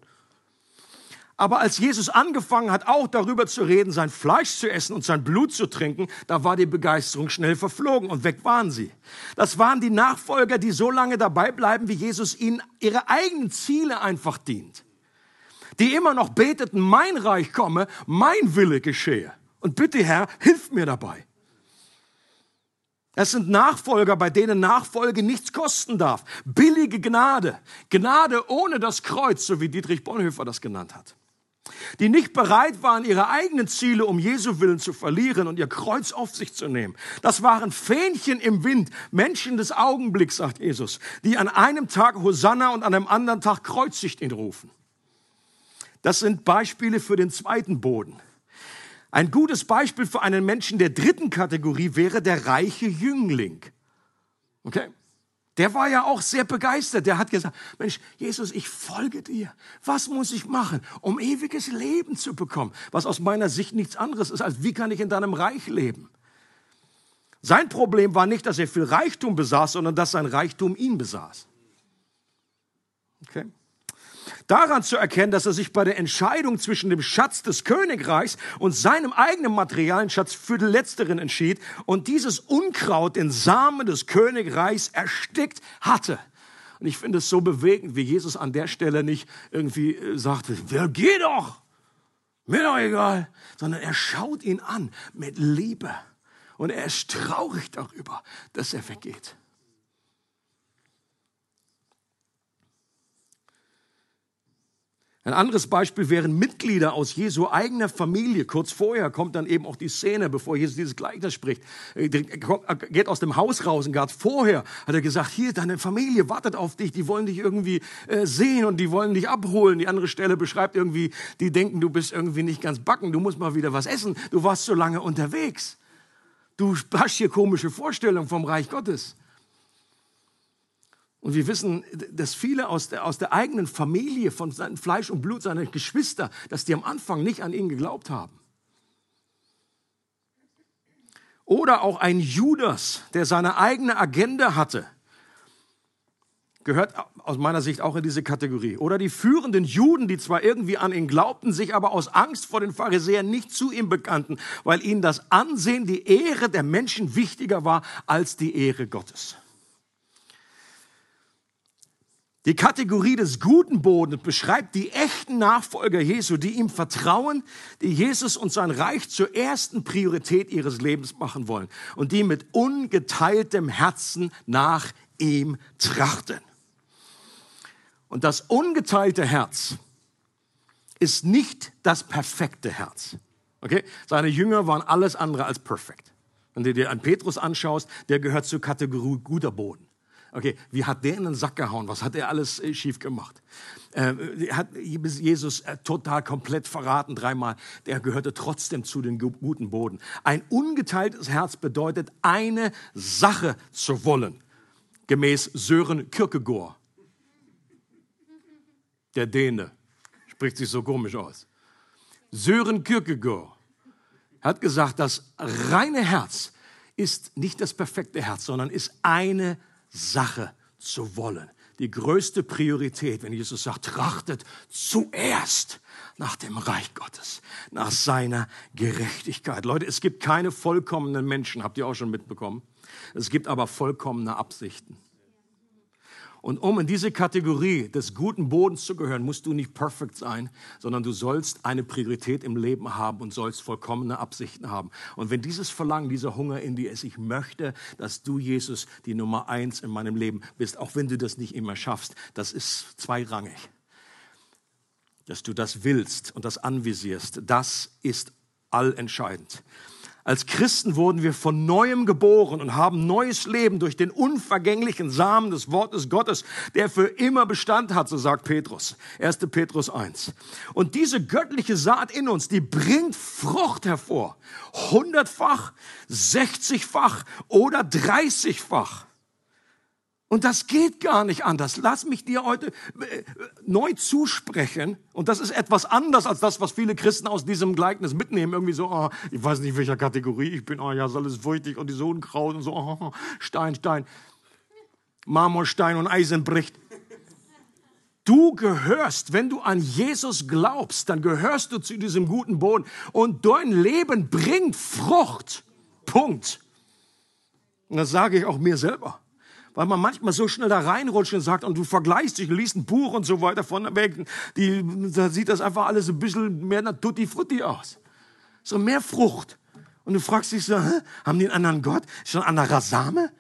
Aber als Jesus angefangen hat, auch darüber zu reden, sein Fleisch zu essen und sein Blut zu trinken, da war die Begeisterung schnell verflogen und weg waren sie. Das waren die Nachfolger, die so lange dabei bleiben, wie Jesus ihnen ihre eigenen Ziele einfach dient. Die immer noch beteten, mein Reich komme, mein Wille geschehe. Und bitte Herr, hilf mir dabei. Es sind Nachfolger, bei denen Nachfolge nichts kosten darf. Billige Gnade. Gnade ohne das Kreuz, so wie Dietrich Bonhoeffer das genannt hat die nicht bereit waren, ihre eigenen Ziele um Jesu willen zu verlieren und ihr Kreuz auf sich zu nehmen. Das waren Fähnchen im Wind, Menschen des Augenblicks, sagt Jesus, die an einem Tag Hosanna und an einem anderen Tag kreuzigt ihn rufen. Das sind Beispiele für den zweiten Boden. Ein gutes Beispiel für einen Menschen der dritten Kategorie wäre der reiche Jüngling. Okay? Der war ja auch sehr begeistert. Der hat gesagt, Mensch, Jesus, ich folge dir. Was muss ich machen, um ewiges Leben zu bekommen? Was aus meiner Sicht nichts anderes ist, als wie kann ich in deinem Reich leben? Sein Problem war nicht, dass er viel Reichtum besaß, sondern dass sein Reichtum ihn besaß. Okay? Daran zu erkennen, dass er sich bei der Entscheidung zwischen dem Schatz des Königreichs und seinem eigenen materialen Schatz für den letzteren entschied und dieses Unkraut den Samen des Königreichs erstickt hatte. Und ich finde es so bewegend, wie Jesus an der Stelle nicht irgendwie äh, sagte, ja, geh doch, mir doch egal, sondern er schaut ihn an mit Liebe und er ist traurig darüber, dass er weggeht. Ein anderes Beispiel wären Mitglieder aus Jesu eigener Familie. Kurz vorher kommt dann eben auch die Szene, bevor Jesus dieses Gleichnis spricht. Er geht aus dem Haus raus und gerade vorher hat er gesagt, hier, deine Familie wartet auf dich, die wollen dich irgendwie äh, sehen und die wollen dich abholen. Die andere Stelle beschreibt irgendwie, die denken, du bist irgendwie nicht ganz backen, du musst mal wieder was essen, du warst so lange unterwegs. Du hast hier komische Vorstellungen vom Reich Gottes. Und wir wissen, dass viele aus der, aus der eigenen Familie, von seinem Fleisch und Blut, seiner Geschwister, dass die am Anfang nicht an ihn geglaubt haben. Oder auch ein Judas, der seine eigene Agenda hatte, gehört aus meiner Sicht auch in diese Kategorie. Oder die führenden Juden, die zwar irgendwie an ihn glaubten, sich aber aus Angst vor den Pharisäern nicht zu ihm bekannten, weil ihnen das Ansehen, die Ehre der Menschen wichtiger war als die Ehre Gottes. Die Kategorie des guten Bodens beschreibt die echten Nachfolger Jesu, die ihm vertrauen, die Jesus und sein Reich zur ersten Priorität ihres Lebens machen wollen und die mit ungeteiltem Herzen nach ihm trachten. Und das ungeteilte Herz ist nicht das perfekte Herz. Okay? Seine Jünger waren alles andere als perfekt. Wenn du dir einen Petrus anschaust, der gehört zur Kategorie guter Boden. Okay, wie hat der in den Sack gehauen? Was hat er alles äh, schief gemacht? Äh, hat Jesus äh, total komplett verraten dreimal. Der gehörte trotzdem zu den guten Boden. Ein ungeteiltes Herz bedeutet, eine Sache zu wollen. Gemäß Sören Kierkegaard. Der Däne. Spricht sich so komisch aus. Sören Kierkegaard hat gesagt, das reine Herz ist nicht das perfekte Herz, sondern ist eine Sache zu wollen. Die größte Priorität, wenn Jesus sagt, trachtet zuerst nach dem Reich Gottes, nach seiner Gerechtigkeit. Leute, es gibt keine vollkommenen Menschen, habt ihr auch schon mitbekommen. Es gibt aber vollkommene Absichten. Und um in diese Kategorie des guten Bodens zu gehören, musst du nicht perfekt sein, sondern du sollst eine Priorität im Leben haben und sollst vollkommene Absichten haben. Und wenn dieses Verlangen, dieser Hunger in dir ist, ich möchte, dass du, Jesus, die Nummer eins in meinem Leben bist, auch wenn du das nicht immer schaffst, das ist zweirangig. Dass du das willst und das anvisierst, das ist allentscheidend. Als Christen wurden wir von neuem geboren und haben neues Leben durch den unvergänglichen Samen des Wortes Gottes, der für immer Bestand hat, so sagt Petrus. 1. Petrus 1. Und diese göttliche Saat in uns, die bringt Frucht hervor. Hundertfach, sechzigfach oder dreißigfach. Und das geht gar nicht anders. Lass mich dir heute äh, neu zusprechen. Und das ist etwas anders als das, was viele Christen aus diesem Gleichnis mitnehmen. Irgendwie so, oh, ich weiß nicht, welcher Kategorie ich bin. Oh ja, ist alles feuchtig und die so Unkraut und so, oh, Stein, Stein. Marmorstein und Eisen bricht. Du gehörst, wenn du an Jesus glaubst, dann gehörst du zu diesem guten Boden. Und dein Leben bringt Frucht. Punkt. Und das sage ich auch mir selber weil man manchmal so schnell da reinrutscht und sagt, und du vergleichst dich, liest ein Buch und so weiter von weg, die, da sieht das einfach alles ein bisschen mehr nach Tutti Frutti aus. So mehr Frucht. Und du fragst dich so, hä? haben die einen anderen Gott? Ist schon ein anderer Same?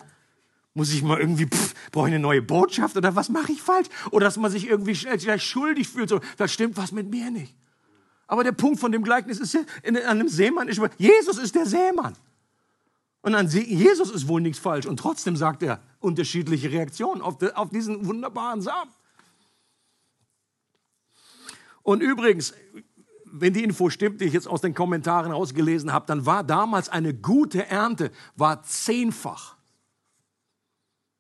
Muss ich mal irgendwie, pff, brauche ich eine neue Botschaft oder was mache ich falsch? Oder dass man sich irgendwie gleich schuldig fühlt, so, da stimmt was mit mir nicht. Aber der Punkt von dem Gleichnis ist ja, in, an einem Seemann ist, Jesus ist der Seemann. Und an Jesus ist wohl nichts falsch. Und trotzdem sagt er unterschiedliche Reaktionen auf, de, auf diesen wunderbaren Samen. Und übrigens, wenn die Info stimmt, die ich jetzt aus den Kommentaren ausgelesen habe, dann war damals eine gute Ernte, war zehnfach.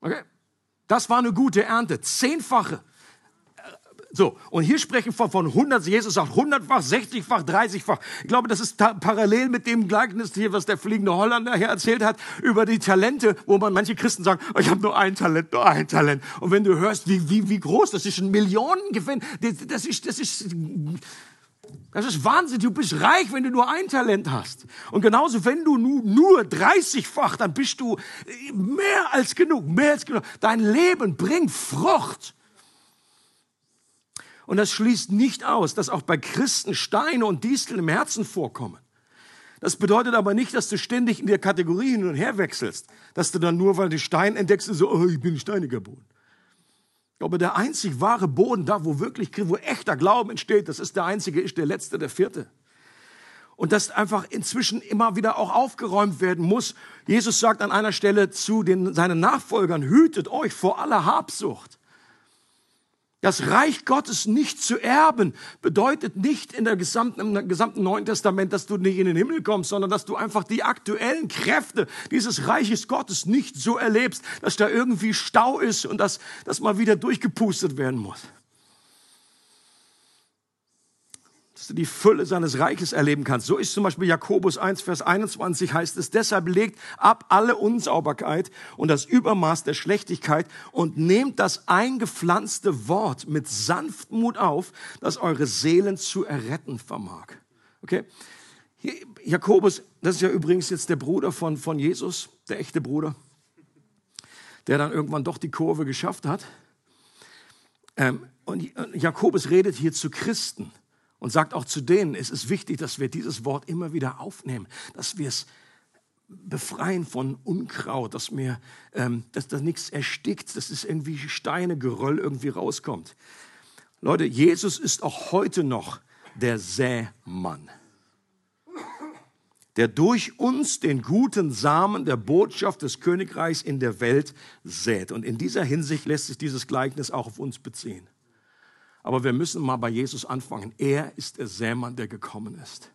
Okay? Das war eine gute Ernte, zehnfache. So, und hier sprechen wir von 100, Jesus sagt 100-fach, 60-fach, 30-fach. Ich glaube, das ist parallel mit dem Gleichnis hier, was der fliegende Holländer hier erzählt hat, über die Talente, wo man manche Christen sagen, oh, ich habe nur ein Talent, nur ein Talent. Und wenn du hörst, wie, wie, wie groß, das ist ein Millionengewinn, das ist, das ist, das ist Wahnsinn. Du bist reich, wenn du nur ein Talent hast. Und genauso, wenn du nur, nur 30-fach, dann bist du mehr als genug, mehr als genug. Dein Leben bringt Frucht. Und das schließt nicht aus, dass auch bei Christen Steine und Disteln im Herzen vorkommen. Das bedeutet aber nicht, dass du ständig in der Kategorie hin und her wechselst, dass du dann nur, weil du Stein entdeckst, so, oh, ich bin ein steiniger Boden. Aber der einzig wahre Boden, da wo wirklich, wo echter Glauben entsteht, das ist der einzige, ist der letzte, der vierte. Und das einfach inzwischen immer wieder auch aufgeräumt werden muss. Jesus sagt an einer Stelle zu den, seinen Nachfolgern, hütet euch vor aller Habsucht. Das Reich Gottes nicht zu erben bedeutet nicht in der gesamten, im gesamten Neuen Testament, dass du nicht in den Himmel kommst, sondern dass du einfach die aktuellen Kräfte dieses Reiches Gottes nicht so erlebst, dass da irgendwie Stau ist und dass das mal wieder durchgepustet werden muss. Dass du die Fülle seines Reiches erleben kannst. So ist zum Beispiel Jakobus 1, Vers 21 heißt es, deshalb legt ab alle Unsauberkeit und das Übermaß der Schlechtigkeit und nehmt das eingepflanzte Wort mit Sanftmut auf, das eure Seelen zu erretten vermag. Okay? Hier, Jakobus, das ist ja übrigens jetzt der Bruder von, von Jesus, der echte Bruder, der dann irgendwann doch die Kurve geschafft hat. Ähm, und Jakobus redet hier zu Christen und sagt auch zu denen, es ist wichtig, dass wir dieses Wort immer wieder aufnehmen, dass wir es befreien von Unkraut, dass mir, ähm, dass da nichts erstickt, dass es irgendwie Steine, Geröll irgendwie rauskommt. Leute, Jesus ist auch heute noch der Sämann, der durch uns den guten Samen der Botschaft des Königreichs in der Welt sät. Und in dieser Hinsicht lässt sich dieses Gleichnis auch auf uns beziehen. Aber wir müssen mal bei Jesus anfangen. Er ist der Sämann, der gekommen ist.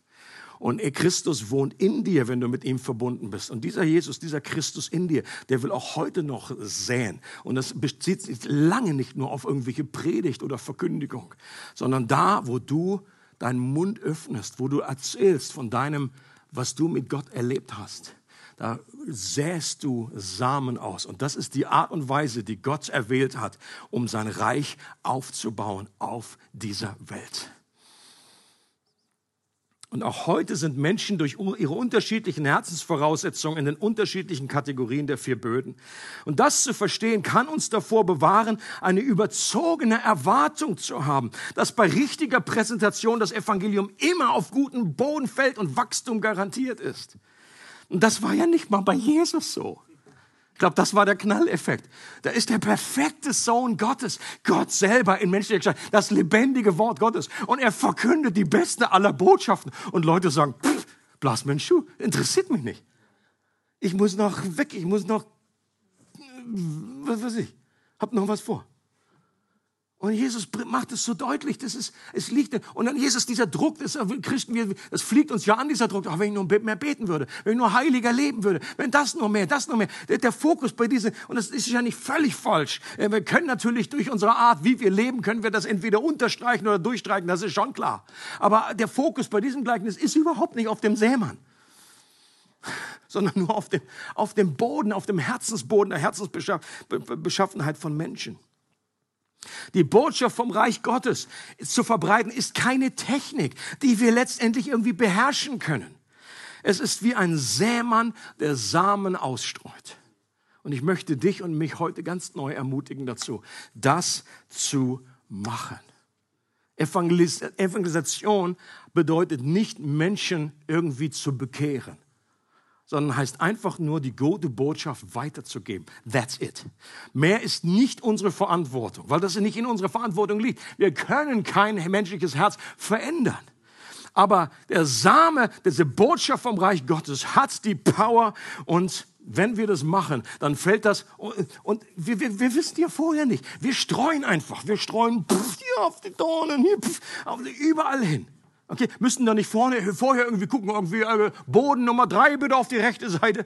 Und Christus wohnt in dir, wenn du mit ihm verbunden bist. Und dieser Jesus, dieser Christus in dir, der will auch heute noch säen. Und das bezieht sich lange nicht nur auf irgendwelche Predigt oder Verkündigung, sondern da, wo du deinen Mund öffnest, wo du erzählst von deinem, was du mit Gott erlebt hast da säst du Samen aus. Und das ist die Art und Weise, die Gott erwählt hat, um sein Reich aufzubauen auf dieser Welt. Und auch heute sind Menschen durch ihre unterschiedlichen Herzensvoraussetzungen in den unterschiedlichen Kategorien der vier Böden. Und das zu verstehen, kann uns davor bewahren, eine überzogene Erwartung zu haben, dass bei richtiger Präsentation das Evangelium immer auf guten Boden fällt und Wachstum garantiert ist. Und das war ja nicht mal bei Jesus so. Ich glaube, das war der Knalleffekt. Da ist der perfekte Sohn Gottes, Gott selber in menschlicher Gestalt, das lebendige Wort Gottes. Und er verkündet die beste aller Botschaften. Und Leute sagen, pff, blas mir einen Schuh, interessiert mich nicht. Ich muss noch weg, ich muss noch, was weiß ich, hab noch was vor. Und Jesus macht es so deutlich, das ist, es liegt, und dann Jesus, dieser Druck, das Christen, wir, das fliegt uns ja an, dieser Druck, auch wenn ich nur mehr beten würde, wenn ich nur heiliger leben würde, wenn das nur mehr, das nur mehr, der, der Fokus bei diesem, und das ist ja nicht völlig falsch. Äh, wir können natürlich durch unsere Art, wie wir leben, können wir das entweder unterstreichen oder durchstreichen, das ist schon klar. Aber der Fokus bei diesem Gleichnis ist überhaupt nicht auf dem Sämann sondern nur auf dem, auf dem Boden, auf dem Herzensboden der Herzensbeschaffenheit von Menschen. Die Botschaft vom Reich Gottes zu verbreiten ist keine Technik, die wir letztendlich irgendwie beherrschen können. Es ist wie ein Sämann, der Samen ausstreut. Und ich möchte dich und mich heute ganz neu ermutigen dazu, das zu machen. Evangelis Evangelisation bedeutet nicht, Menschen irgendwie zu bekehren sondern heißt einfach nur, die gute Botschaft weiterzugeben. That's it. Mehr ist nicht unsere Verantwortung, weil das nicht in unserer Verantwortung liegt. Wir können kein menschliches Herz verändern. Aber der Same, diese Botschaft vom Reich Gottes hat die Power und wenn wir das machen, dann fällt das, und wir, wir, wir wissen ja vorher nicht. Wir streuen einfach. Wir streuen pff, hier auf die Dornen, hier, pff, überall hin. Okay, müssten da nicht vorne, vorher irgendwie gucken, irgendwie äh, Boden Nummer drei bitte auf die rechte Seite,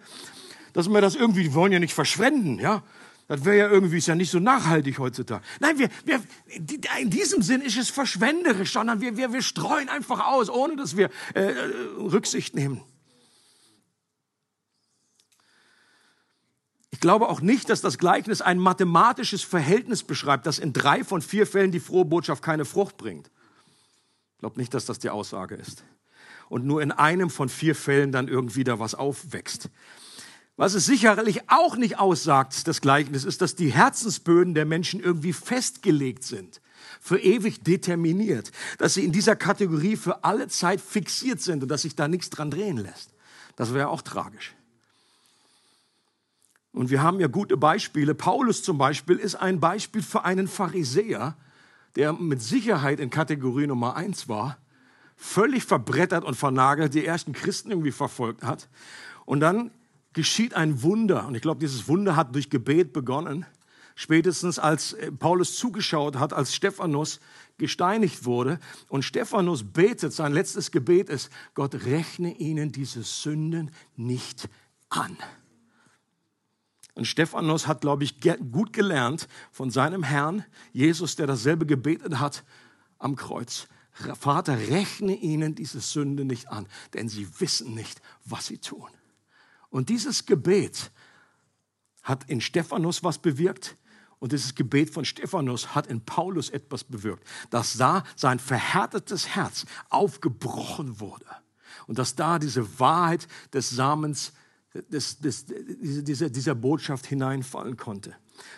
dass wir das irgendwie, wir wollen ja nicht verschwenden, ja. Das wäre ja irgendwie, ist ja nicht so nachhaltig heutzutage. Nein, wir, wir, in diesem Sinn ist es verschwenderisch, sondern wir, wir, wir streuen einfach aus, ohne dass wir äh, Rücksicht nehmen. Ich glaube auch nicht, dass das Gleichnis ein mathematisches Verhältnis beschreibt, das in drei von vier Fällen die frohe Botschaft keine Frucht bringt. Ich glaube nicht, dass das die Aussage ist. Und nur in einem von vier Fällen dann irgendwie da was aufwächst. Was es sicherlich auch nicht aussagt, das Gleichnis, ist, dass die Herzensböden der Menschen irgendwie festgelegt sind, für ewig determiniert, dass sie in dieser Kategorie für alle Zeit fixiert sind und dass sich da nichts dran drehen lässt. Das wäre auch tragisch. Und wir haben ja gute Beispiele. Paulus zum Beispiel ist ein Beispiel für einen Pharisäer, der mit Sicherheit in Kategorie Nummer eins war, völlig verbrettert und vernagelt die ersten Christen irgendwie verfolgt hat. Und dann geschieht ein Wunder. Und ich glaube, dieses Wunder hat durch Gebet begonnen. Spätestens als äh, Paulus zugeschaut hat, als Stephanus gesteinigt wurde. Und Stephanus betet, sein letztes Gebet ist, Gott rechne ihnen diese Sünden nicht an. Und Stephanus hat, glaube ich, gut gelernt von seinem Herrn, Jesus, der dasselbe gebetet hat am Kreuz. Vater, rechne ihnen diese Sünde nicht an, denn sie wissen nicht, was sie tun. Und dieses Gebet hat in Stephanus was bewirkt. Und dieses Gebet von Stephanus hat in Paulus etwas bewirkt, dass da sein verhärtetes Herz aufgebrochen wurde und dass da diese Wahrheit des Samens, des, des, dieser, dieser Botschaft hineinfallen konnte.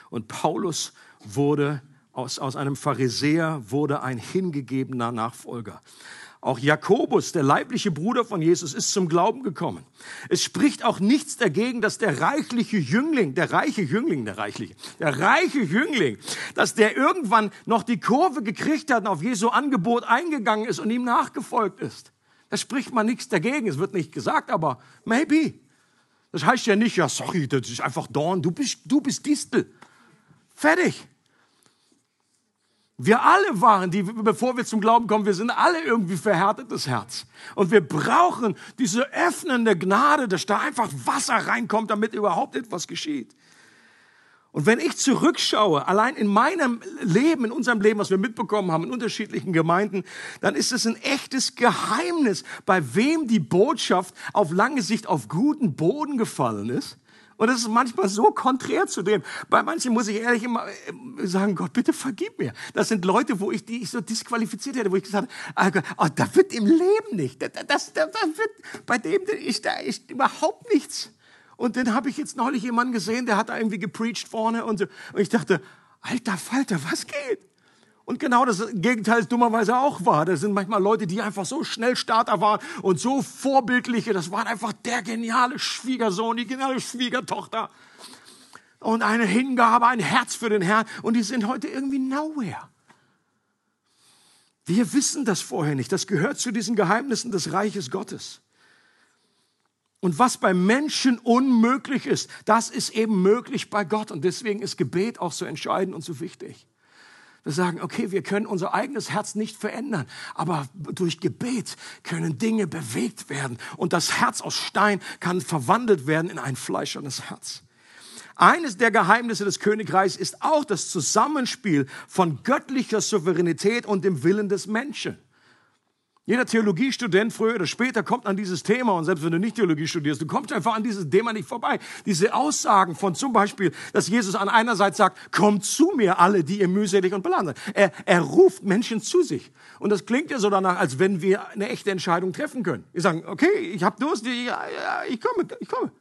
Und Paulus wurde aus, aus einem Pharisäer wurde ein hingegebener Nachfolger. Auch Jakobus, der leibliche Bruder von Jesus, ist zum Glauben gekommen. Es spricht auch nichts dagegen, dass der reichliche Jüngling, der reiche Jüngling, der reichliche, der reiche Jüngling, dass der irgendwann noch die Kurve gekriegt hat und auf Jesu Angebot eingegangen ist und ihm nachgefolgt ist. Da spricht man nichts dagegen. Es wird nicht gesagt, aber maybe. Das heißt ja nicht, ja, sorry, das ist einfach Dorn, du bist, du bist Distel. Fertig. Wir alle waren, die, bevor wir zum Glauben kommen, wir sind alle irgendwie verhärtetes Herz. Und wir brauchen diese öffnende Gnade, dass da einfach Wasser reinkommt, damit überhaupt etwas geschieht. Und wenn ich zurückschaue, allein in meinem Leben, in unserem Leben, was wir mitbekommen haben, in unterschiedlichen Gemeinden, dann ist es ein echtes Geheimnis, bei wem die Botschaft auf lange Sicht auf guten Boden gefallen ist und das ist manchmal so konträr zu dem. Bei manchen muss ich ehrlich immer äh, sagen, Gott, bitte vergib mir. Das sind Leute, wo ich die ich so disqualifiziert hätte, wo ich gesagt habe, oh, oh, da wird im Leben nicht. Das, das, das wird, bei dem ist da ist überhaupt nichts. Und den habe ich jetzt neulich jemanden gesehen, der hat da irgendwie gepreacht vorne und so. Und ich dachte, alter Falter, was geht? Und genau das Gegenteil ist dummerweise auch wahr. Das sind manchmal Leute, die einfach so schnell Starter waren und so vorbildliche. Das waren einfach der geniale Schwiegersohn, die geniale Schwiegertochter. Und eine Hingabe, ein Herz für den Herrn. Und die sind heute irgendwie nowhere. Wir wissen das vorher nicht. Das gehört zu diesen Geheimnissen des Reiches Gottes. Und was bei Menschen unmöglich ist, das ist eben möglich bei Gott. Und deswegen ist Gebet auch so entscheidend und so wichtig. Wir sagen, okay, wir können unser eigenes Herz nicht verändern, aber durch Gebet können Dinge bewegt werden und das Herz aus Stein kann verwandelt werden in ein fleischernes Herz. Eines der Geheimnisse des Königreichs ist auch das Zusammenspiel von göttlicher Souveränität und dem Willen des Menschen. Jeder Theologiestudent früher oder später kommt an dieses Thema und selbst wenn du nicht Theologie studierst, du kommst einfach an dieses Thema nicht vorbei. Diese Aussagen von zum Beispiel, dass Jesus an einer Seite sagt, kommt zu mir alle, die ihr mühselig und beladen seid. Er, er ruft Menschen zu sich. Und das klingt ja so danach, als wenn wir eine echte Entscheidung treffen können. Wir sagen, okay, ich habe Durst, ich, ich komme, ich komme.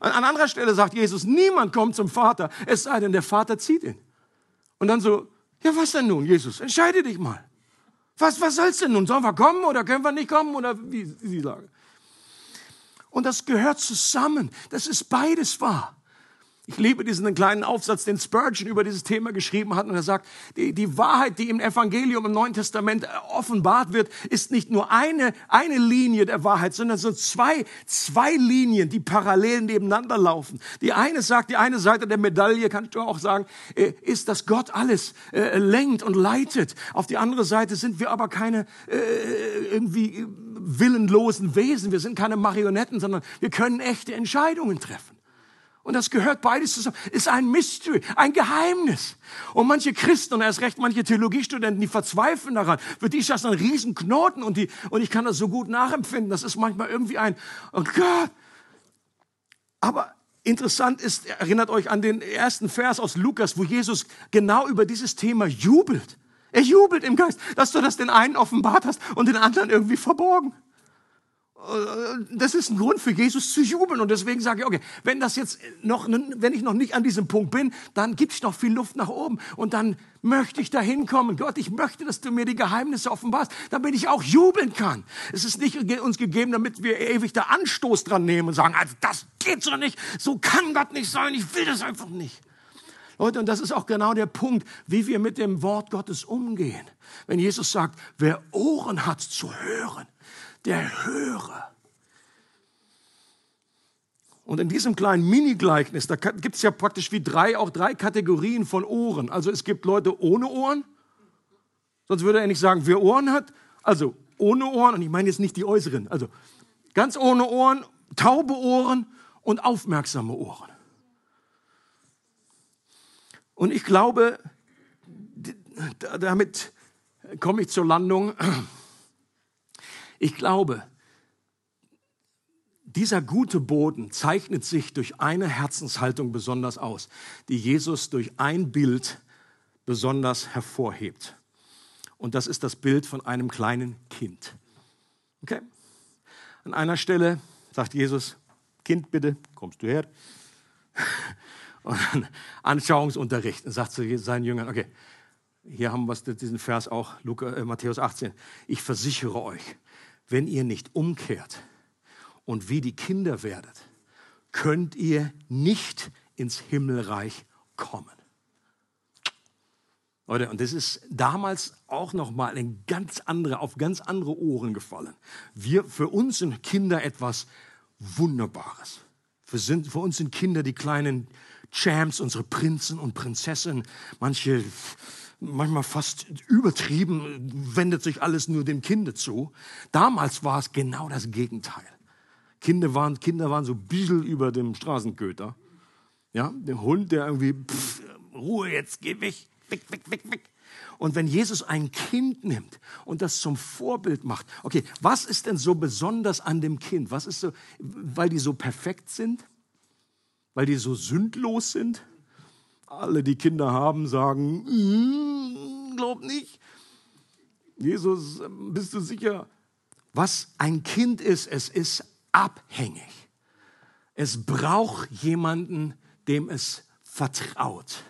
An, an anderer Stelle sagt Jesus, niemand kommt zum Vater, es sei denn, der Vater zieht ihn. Und dann so, ja was denn nun, Jesus, entscheide dich mal. Was, was soll's denn nun? Sollen wir kommen oder können wir nicht kommen oder wie, wie die Lage? Und das gehört zusammen. Das ist beides wahr. Ich liebe diesen kleinen Aufsatz, den Spurgeon über dieses Thema geschrieben hat. Und er sagt, die, die Wahrheit, die im Evangelium im Neuen Testament äh, offenbart wird, ist nicht nur eine, eine Linie der Wahrheit, sondern sind zwei, zwei Linien, die parallel nebeneinander laufen. Die eine sagt, die eine Seite der Medaille, kannst du auch sagen, äh, ist, dass Gott alles äh, lenkt und leitet. Auf die andere Seite sind wir aber keine äh, irgendwie willenlosen Wesen. Wir sind keine Marionetten, sondern wir können echte Entscheidungen treffen. Und das gehört beides zusammen. Ist ein Mystery, ein Geheimnis. Und manche Christen und erst recht manche Theologiestudenten, die verzweifeln daran. Für die ist das ein Riesenknoten und die, und ich kann das so gut nachempfinden. Das ist manchmal irgendwie ein, oh Gott. Aber interessant ist, erinnert euch an den ersten Vers aus Lukas, wo Jesus genau über dieses Thema jubelt. Er jubelt im Geist, dass du das den einen offenbart hast und den anderen irgendwie verborgen. Das ist ein Grund für Jesus zu jubeln. Und deswegen sage ich, okay, wenn das jetzt noch, wenn ich noch nicht an diesem Punkt bin, dann gibt es noch viel Luft nach oben. Und dann möchte ich da hinkommen. Gott, ich möchte, dass du mir die Geheimnisse offenbarst, damit ich auch jubeln kann. Es ist nicht uns gegeben, damit wir ewig da Anstoß dran nehmen und sagen, also das geht so nicht. So kann Gott nicht sein. Ich will das einfach nicht. Leute, und das ist auch genau der Punkt, wie wir mit dem Wort Gottes umgehen. Wenn Jesus sagt, wer Ohren hat zu hören, der höre. Und in diesem kleinen Mini-Gleichnis, da gibt es ja praktisch wie drei, auch drei Kategorien von Ohren. Also es gibt Leute ohne Ohren, sonst würde er nicht sagen, wer Ohren hat. Also ohne Ohren, und ich meine jetzt nicht die äußeren, also ganz ohne Ohren, taube Ohren und aufmerksame Ohren. Und ich glaube, damit komme ich zur Landung. Ich glaube, dieser gute Boden zeichnet sich durch eine Herzenshaltung besonders aus, die Jesus durch ein Bild besonders hervorhebt. Und das ist das Bild von einem kleinen Kind. Okay? An einer Stelle sagt Jesus, Kind, bitte, kommst du her? Und dann Anschauungsunterricht und sagt zu seinen Jüngern, okay, hier haben wir diesen Vers auch, Lukas, äh, Matthäus 18. Ich versichere euch, wenn ihr nicht umkehrt, und wie die Kinder werdet, könnt ihr nicht ins Himmelreich kommen. Leute, und das ist damals auch noch mal ein ganz andere, auf ganz andere Ohren gefallen. Wir, für uns sind Kinder etwas Wunderbares. Für, sind, für uns sind Kinder die kleinen Champs, unsere Prinzen und Prinzessinnen. Manche, manchmal fast übertrieben, wendet sich alles nur dem Kinde zu. Damals war es genau das Gegenteil. Kinder waren, Kinder waren so ein bisschen über dem Straßenköter. Ja, der Hund, der irgendwie, pff, Ruhe jetzt, geh weg, weg, weg, weg, weg. Und wenn Jesus ein Kind nimmt und das zum Vorbild macht, okay, was ist denn so besonders an dem Kind? Was ist so, weil die so perfekt sind? Weil die so sündlos sind? Alle, die Kinder haben, sagen, mm, glaub nicht. Jesus, bist du sicher? Was ein Kind ist, es ist abhängig. Es braucht jemanden, dem es vertraut.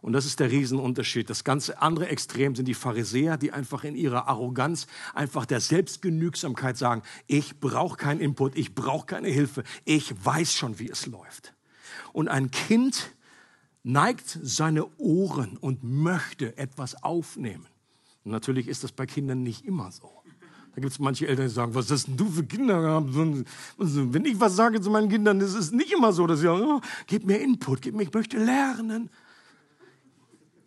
Und das ist der Riesenunterschied. Das ganze andere Extrem sind die Pharisäer, die einfach in ihrer Arroganz, einfach der Selbstgenügsamkeit sagen, ich brauche keinen Input, ich brauche keine Hilfe, ich weiß schon, wie es läuft. Und ein Kind neigt seine Ohren und möchte etwas aufnehmen. Und natürlich ist das bei Kindern nicht immer so. Da gibt es manche Eltern, die sagen, was hast denn du für Kinder? Wenn ich was sage zu meinen Kindern, ist es nicht immer so, dass sie sagen, oh, gib mir Input, gib mir, ich möchte lernen,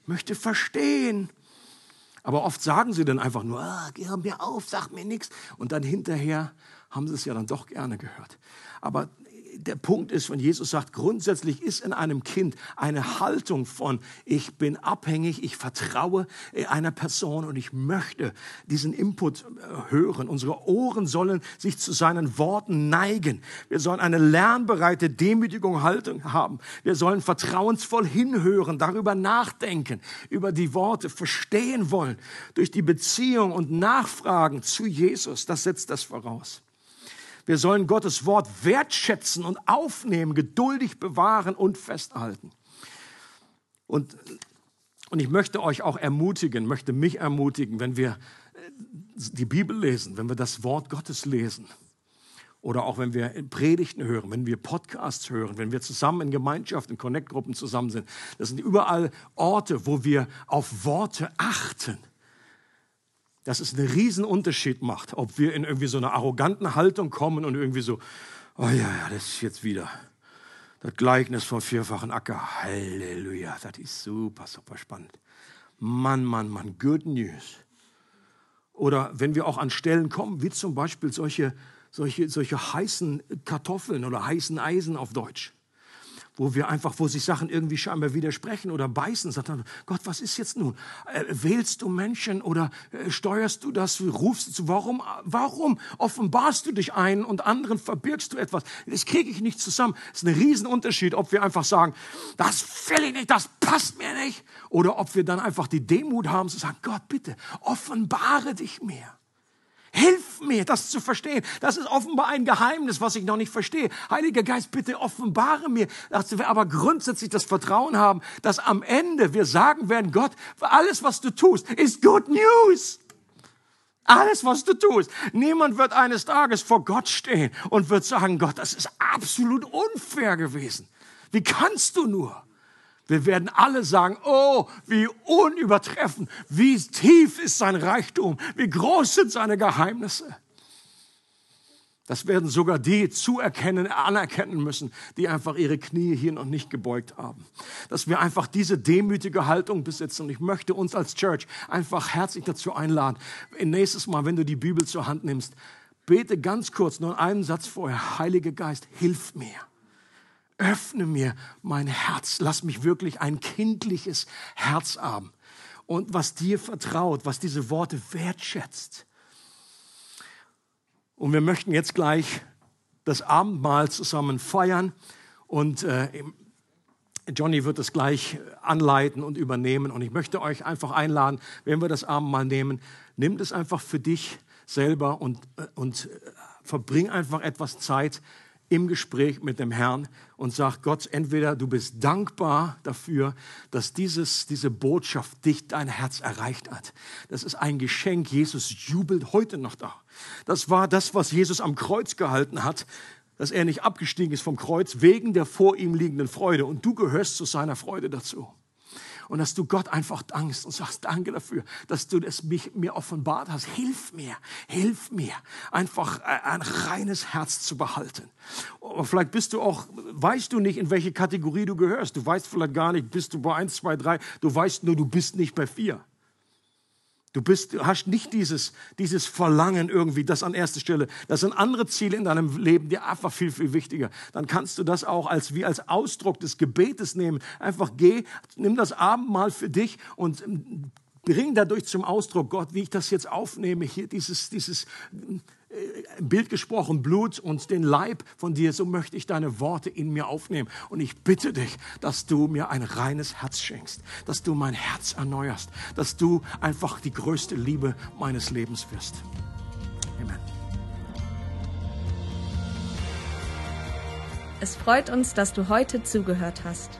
möchte verstehen. Aber oft sagen sie dann einfach nur, ah, hör mir auf, sag mir nichts. Und dann hinterher haben sie es ja dann doch gerne gehört. Aber der Punkt ist, wenn Jesus sagt, grundsätzlich ist in einem Kind eine Haltung von, ich bin abhängig, ich vertraue einer Person und ich möchte diesen Input äh, hören. Unsere Ohren sollen sich zu seinen Worten neigen. Wir sollen eine lernbereite Demütigung Haltung haben. Wir sollen vertrauensvoll hinhören, darüber nachdenken, über die Worte verstehen wollen, durch die Beziehung und Nachfragen zu Jesus. Das setzt das voraus. Wir sollen Gottes Wort wertschätzen und aufnehmen, geduldig bewahren und festhalten. Und, und ich möchte euch auch ermutigen, möchte mich ermutigen, wenn wir die Bibel lesen, wenn wir das Wort Gottes lesen oder auch wenn wir Predigten hören, wenn wir Podcasts hören, wenn wir zusammen in Gemeinschaften, in Connect-Gruppen zusammen sind. Das sind überall Orte, wo wir auf Worte achten dass es einen riesen Unterschied macht, ob wir in irgendwie so einer arroganten Haltung kommen und irgendwie so, oh ja, ja, das ist jetzt wieder das Gleichnis vom vierfachen Acker. Halleluja, das ist super, super spannend. Mann, Mann, Mann, good news. Oder wenn wir auch an Stellen kommen, wie zum Beispiel solche, solche, solche heißen Kartoffeln oder heißen Eisen auf Deutsch wo wir einfach, wo sich Sachen irgendwie scheinbar widersprechen oder beißen, sagt dann, Gott, was ist jetzt nun? Äh, wählst du Menschen oder äh, steuerst du das, rufst du, warum, warum offenbarst du dich einen und anderen verbirgst du etwas? Das kriege ich nicht zusammen. Das ist ein Riesenunterschied, ob wir einfach sagen, das will ich nicht, das passt mir nicht, oder ob wir dann einfach die Demut haben zu sagen, Gott, bitte, offenbare dich mir. Hilf mir, das zu verstehen. Das ist offenbar ein Geheimnis, was ich noch nicht verstehe. Heiliger Geist, bitte offenbare mir, dass wir aber grundsätzlich das Vertrauen haben, dass am Ende wir sagen werden, Gott, alles, was du tust, ist Good News. Alles, was du tust. Niemand wird eines Tages vor Gott stehen und wird sagen, Gott, das ist absolut unfair gewesen. Wie kannst du nur? Wir werden alle sagen, oh, wie unübertreffend, wie tief ist sein Reichtum, wie groß sind seine Geheimnisse. Das werden sogar die zuerkennen, anerkennen müssen, die einfach ihre Knie hier noch nicht gebeugt haben. Dass wir einfach diese demütige Haltung besitzen. Und ich möchte uns als Church einfach herzlich dazu einladen, nächstes Mal, wenn du die Bibel zur Hand nimmst, bete ganz kurz, nur einen Satz vorher, Heiliger Geist, hilf mir. Öffne mir mein Herz. Lass mich wirklich ein kindliches Herz haben. Und was dir vertraut, was diese Worte wertschätzt und wir möchten jetzt gleich das Abendmahl zusammen feiern. Und äh, Johnny wird es gleich anleiten und übernehmen. Und ich möchte euch einfach einladen, wenn wir das Abendmahl nehmen, nimm es einfach für dich selber und, äh, und äh, verbring einfach etwas Zeit im Gespräch mit dem Herrn und sag Gott, entweder du bist dankbar dafür, dass dieses, diese Botschaft dich, dein Herz erreicht hat. Das ist ein Geschenk. Jesus jubelt heute noch da. Das war das, was Jesus am Kreuz gehalten hat, dass er nicht abgestiegen ist vom Kreuz wegen der vor ihm liegenden Freude. Und du gehörst zu seiner Freude dazu und dass du Gott einfach dankst und sagst, danke dafür, dass du es mich, mir offenbart hast. Hilf mir, hilf mir, einfach ein reines Herz zu behalten. Aber vielleicht bist du auch, weißt du nicht, in welche Kategorie du gehörst. Du weißt vielleicht gar nicht, bist du bei eins, zwei, drei. Du weißt nur, du bist nicht bei vier. Du bist, du hast nicht dieses, dieses Verlangen irgendwie, das an erster Stelle. Das sind andere Ziele in deinem Leben, die einfach viel, viel wichtiger. Dann kannst du das auch als, wie als Ausdruck des Gebetes nehmen. Einfach geh, nimm das Abendmahl für dich und bring dadurch zum Ausdruck, Gott, wie ich das jetzt aufnehme, hier dieses, dieses, äh, Bild gesprochen, Blut und den Leib von dir, so möchte ich deine Worte in mir aufnehmen. Und ich bitte dich, dass du mir ein reines Herz schenkst, dass du mein Herz erneuerst, dass du einfach die größte Liebe meines Lebens wirst. Amen. Es freut uns, dass du heute zugehört hast.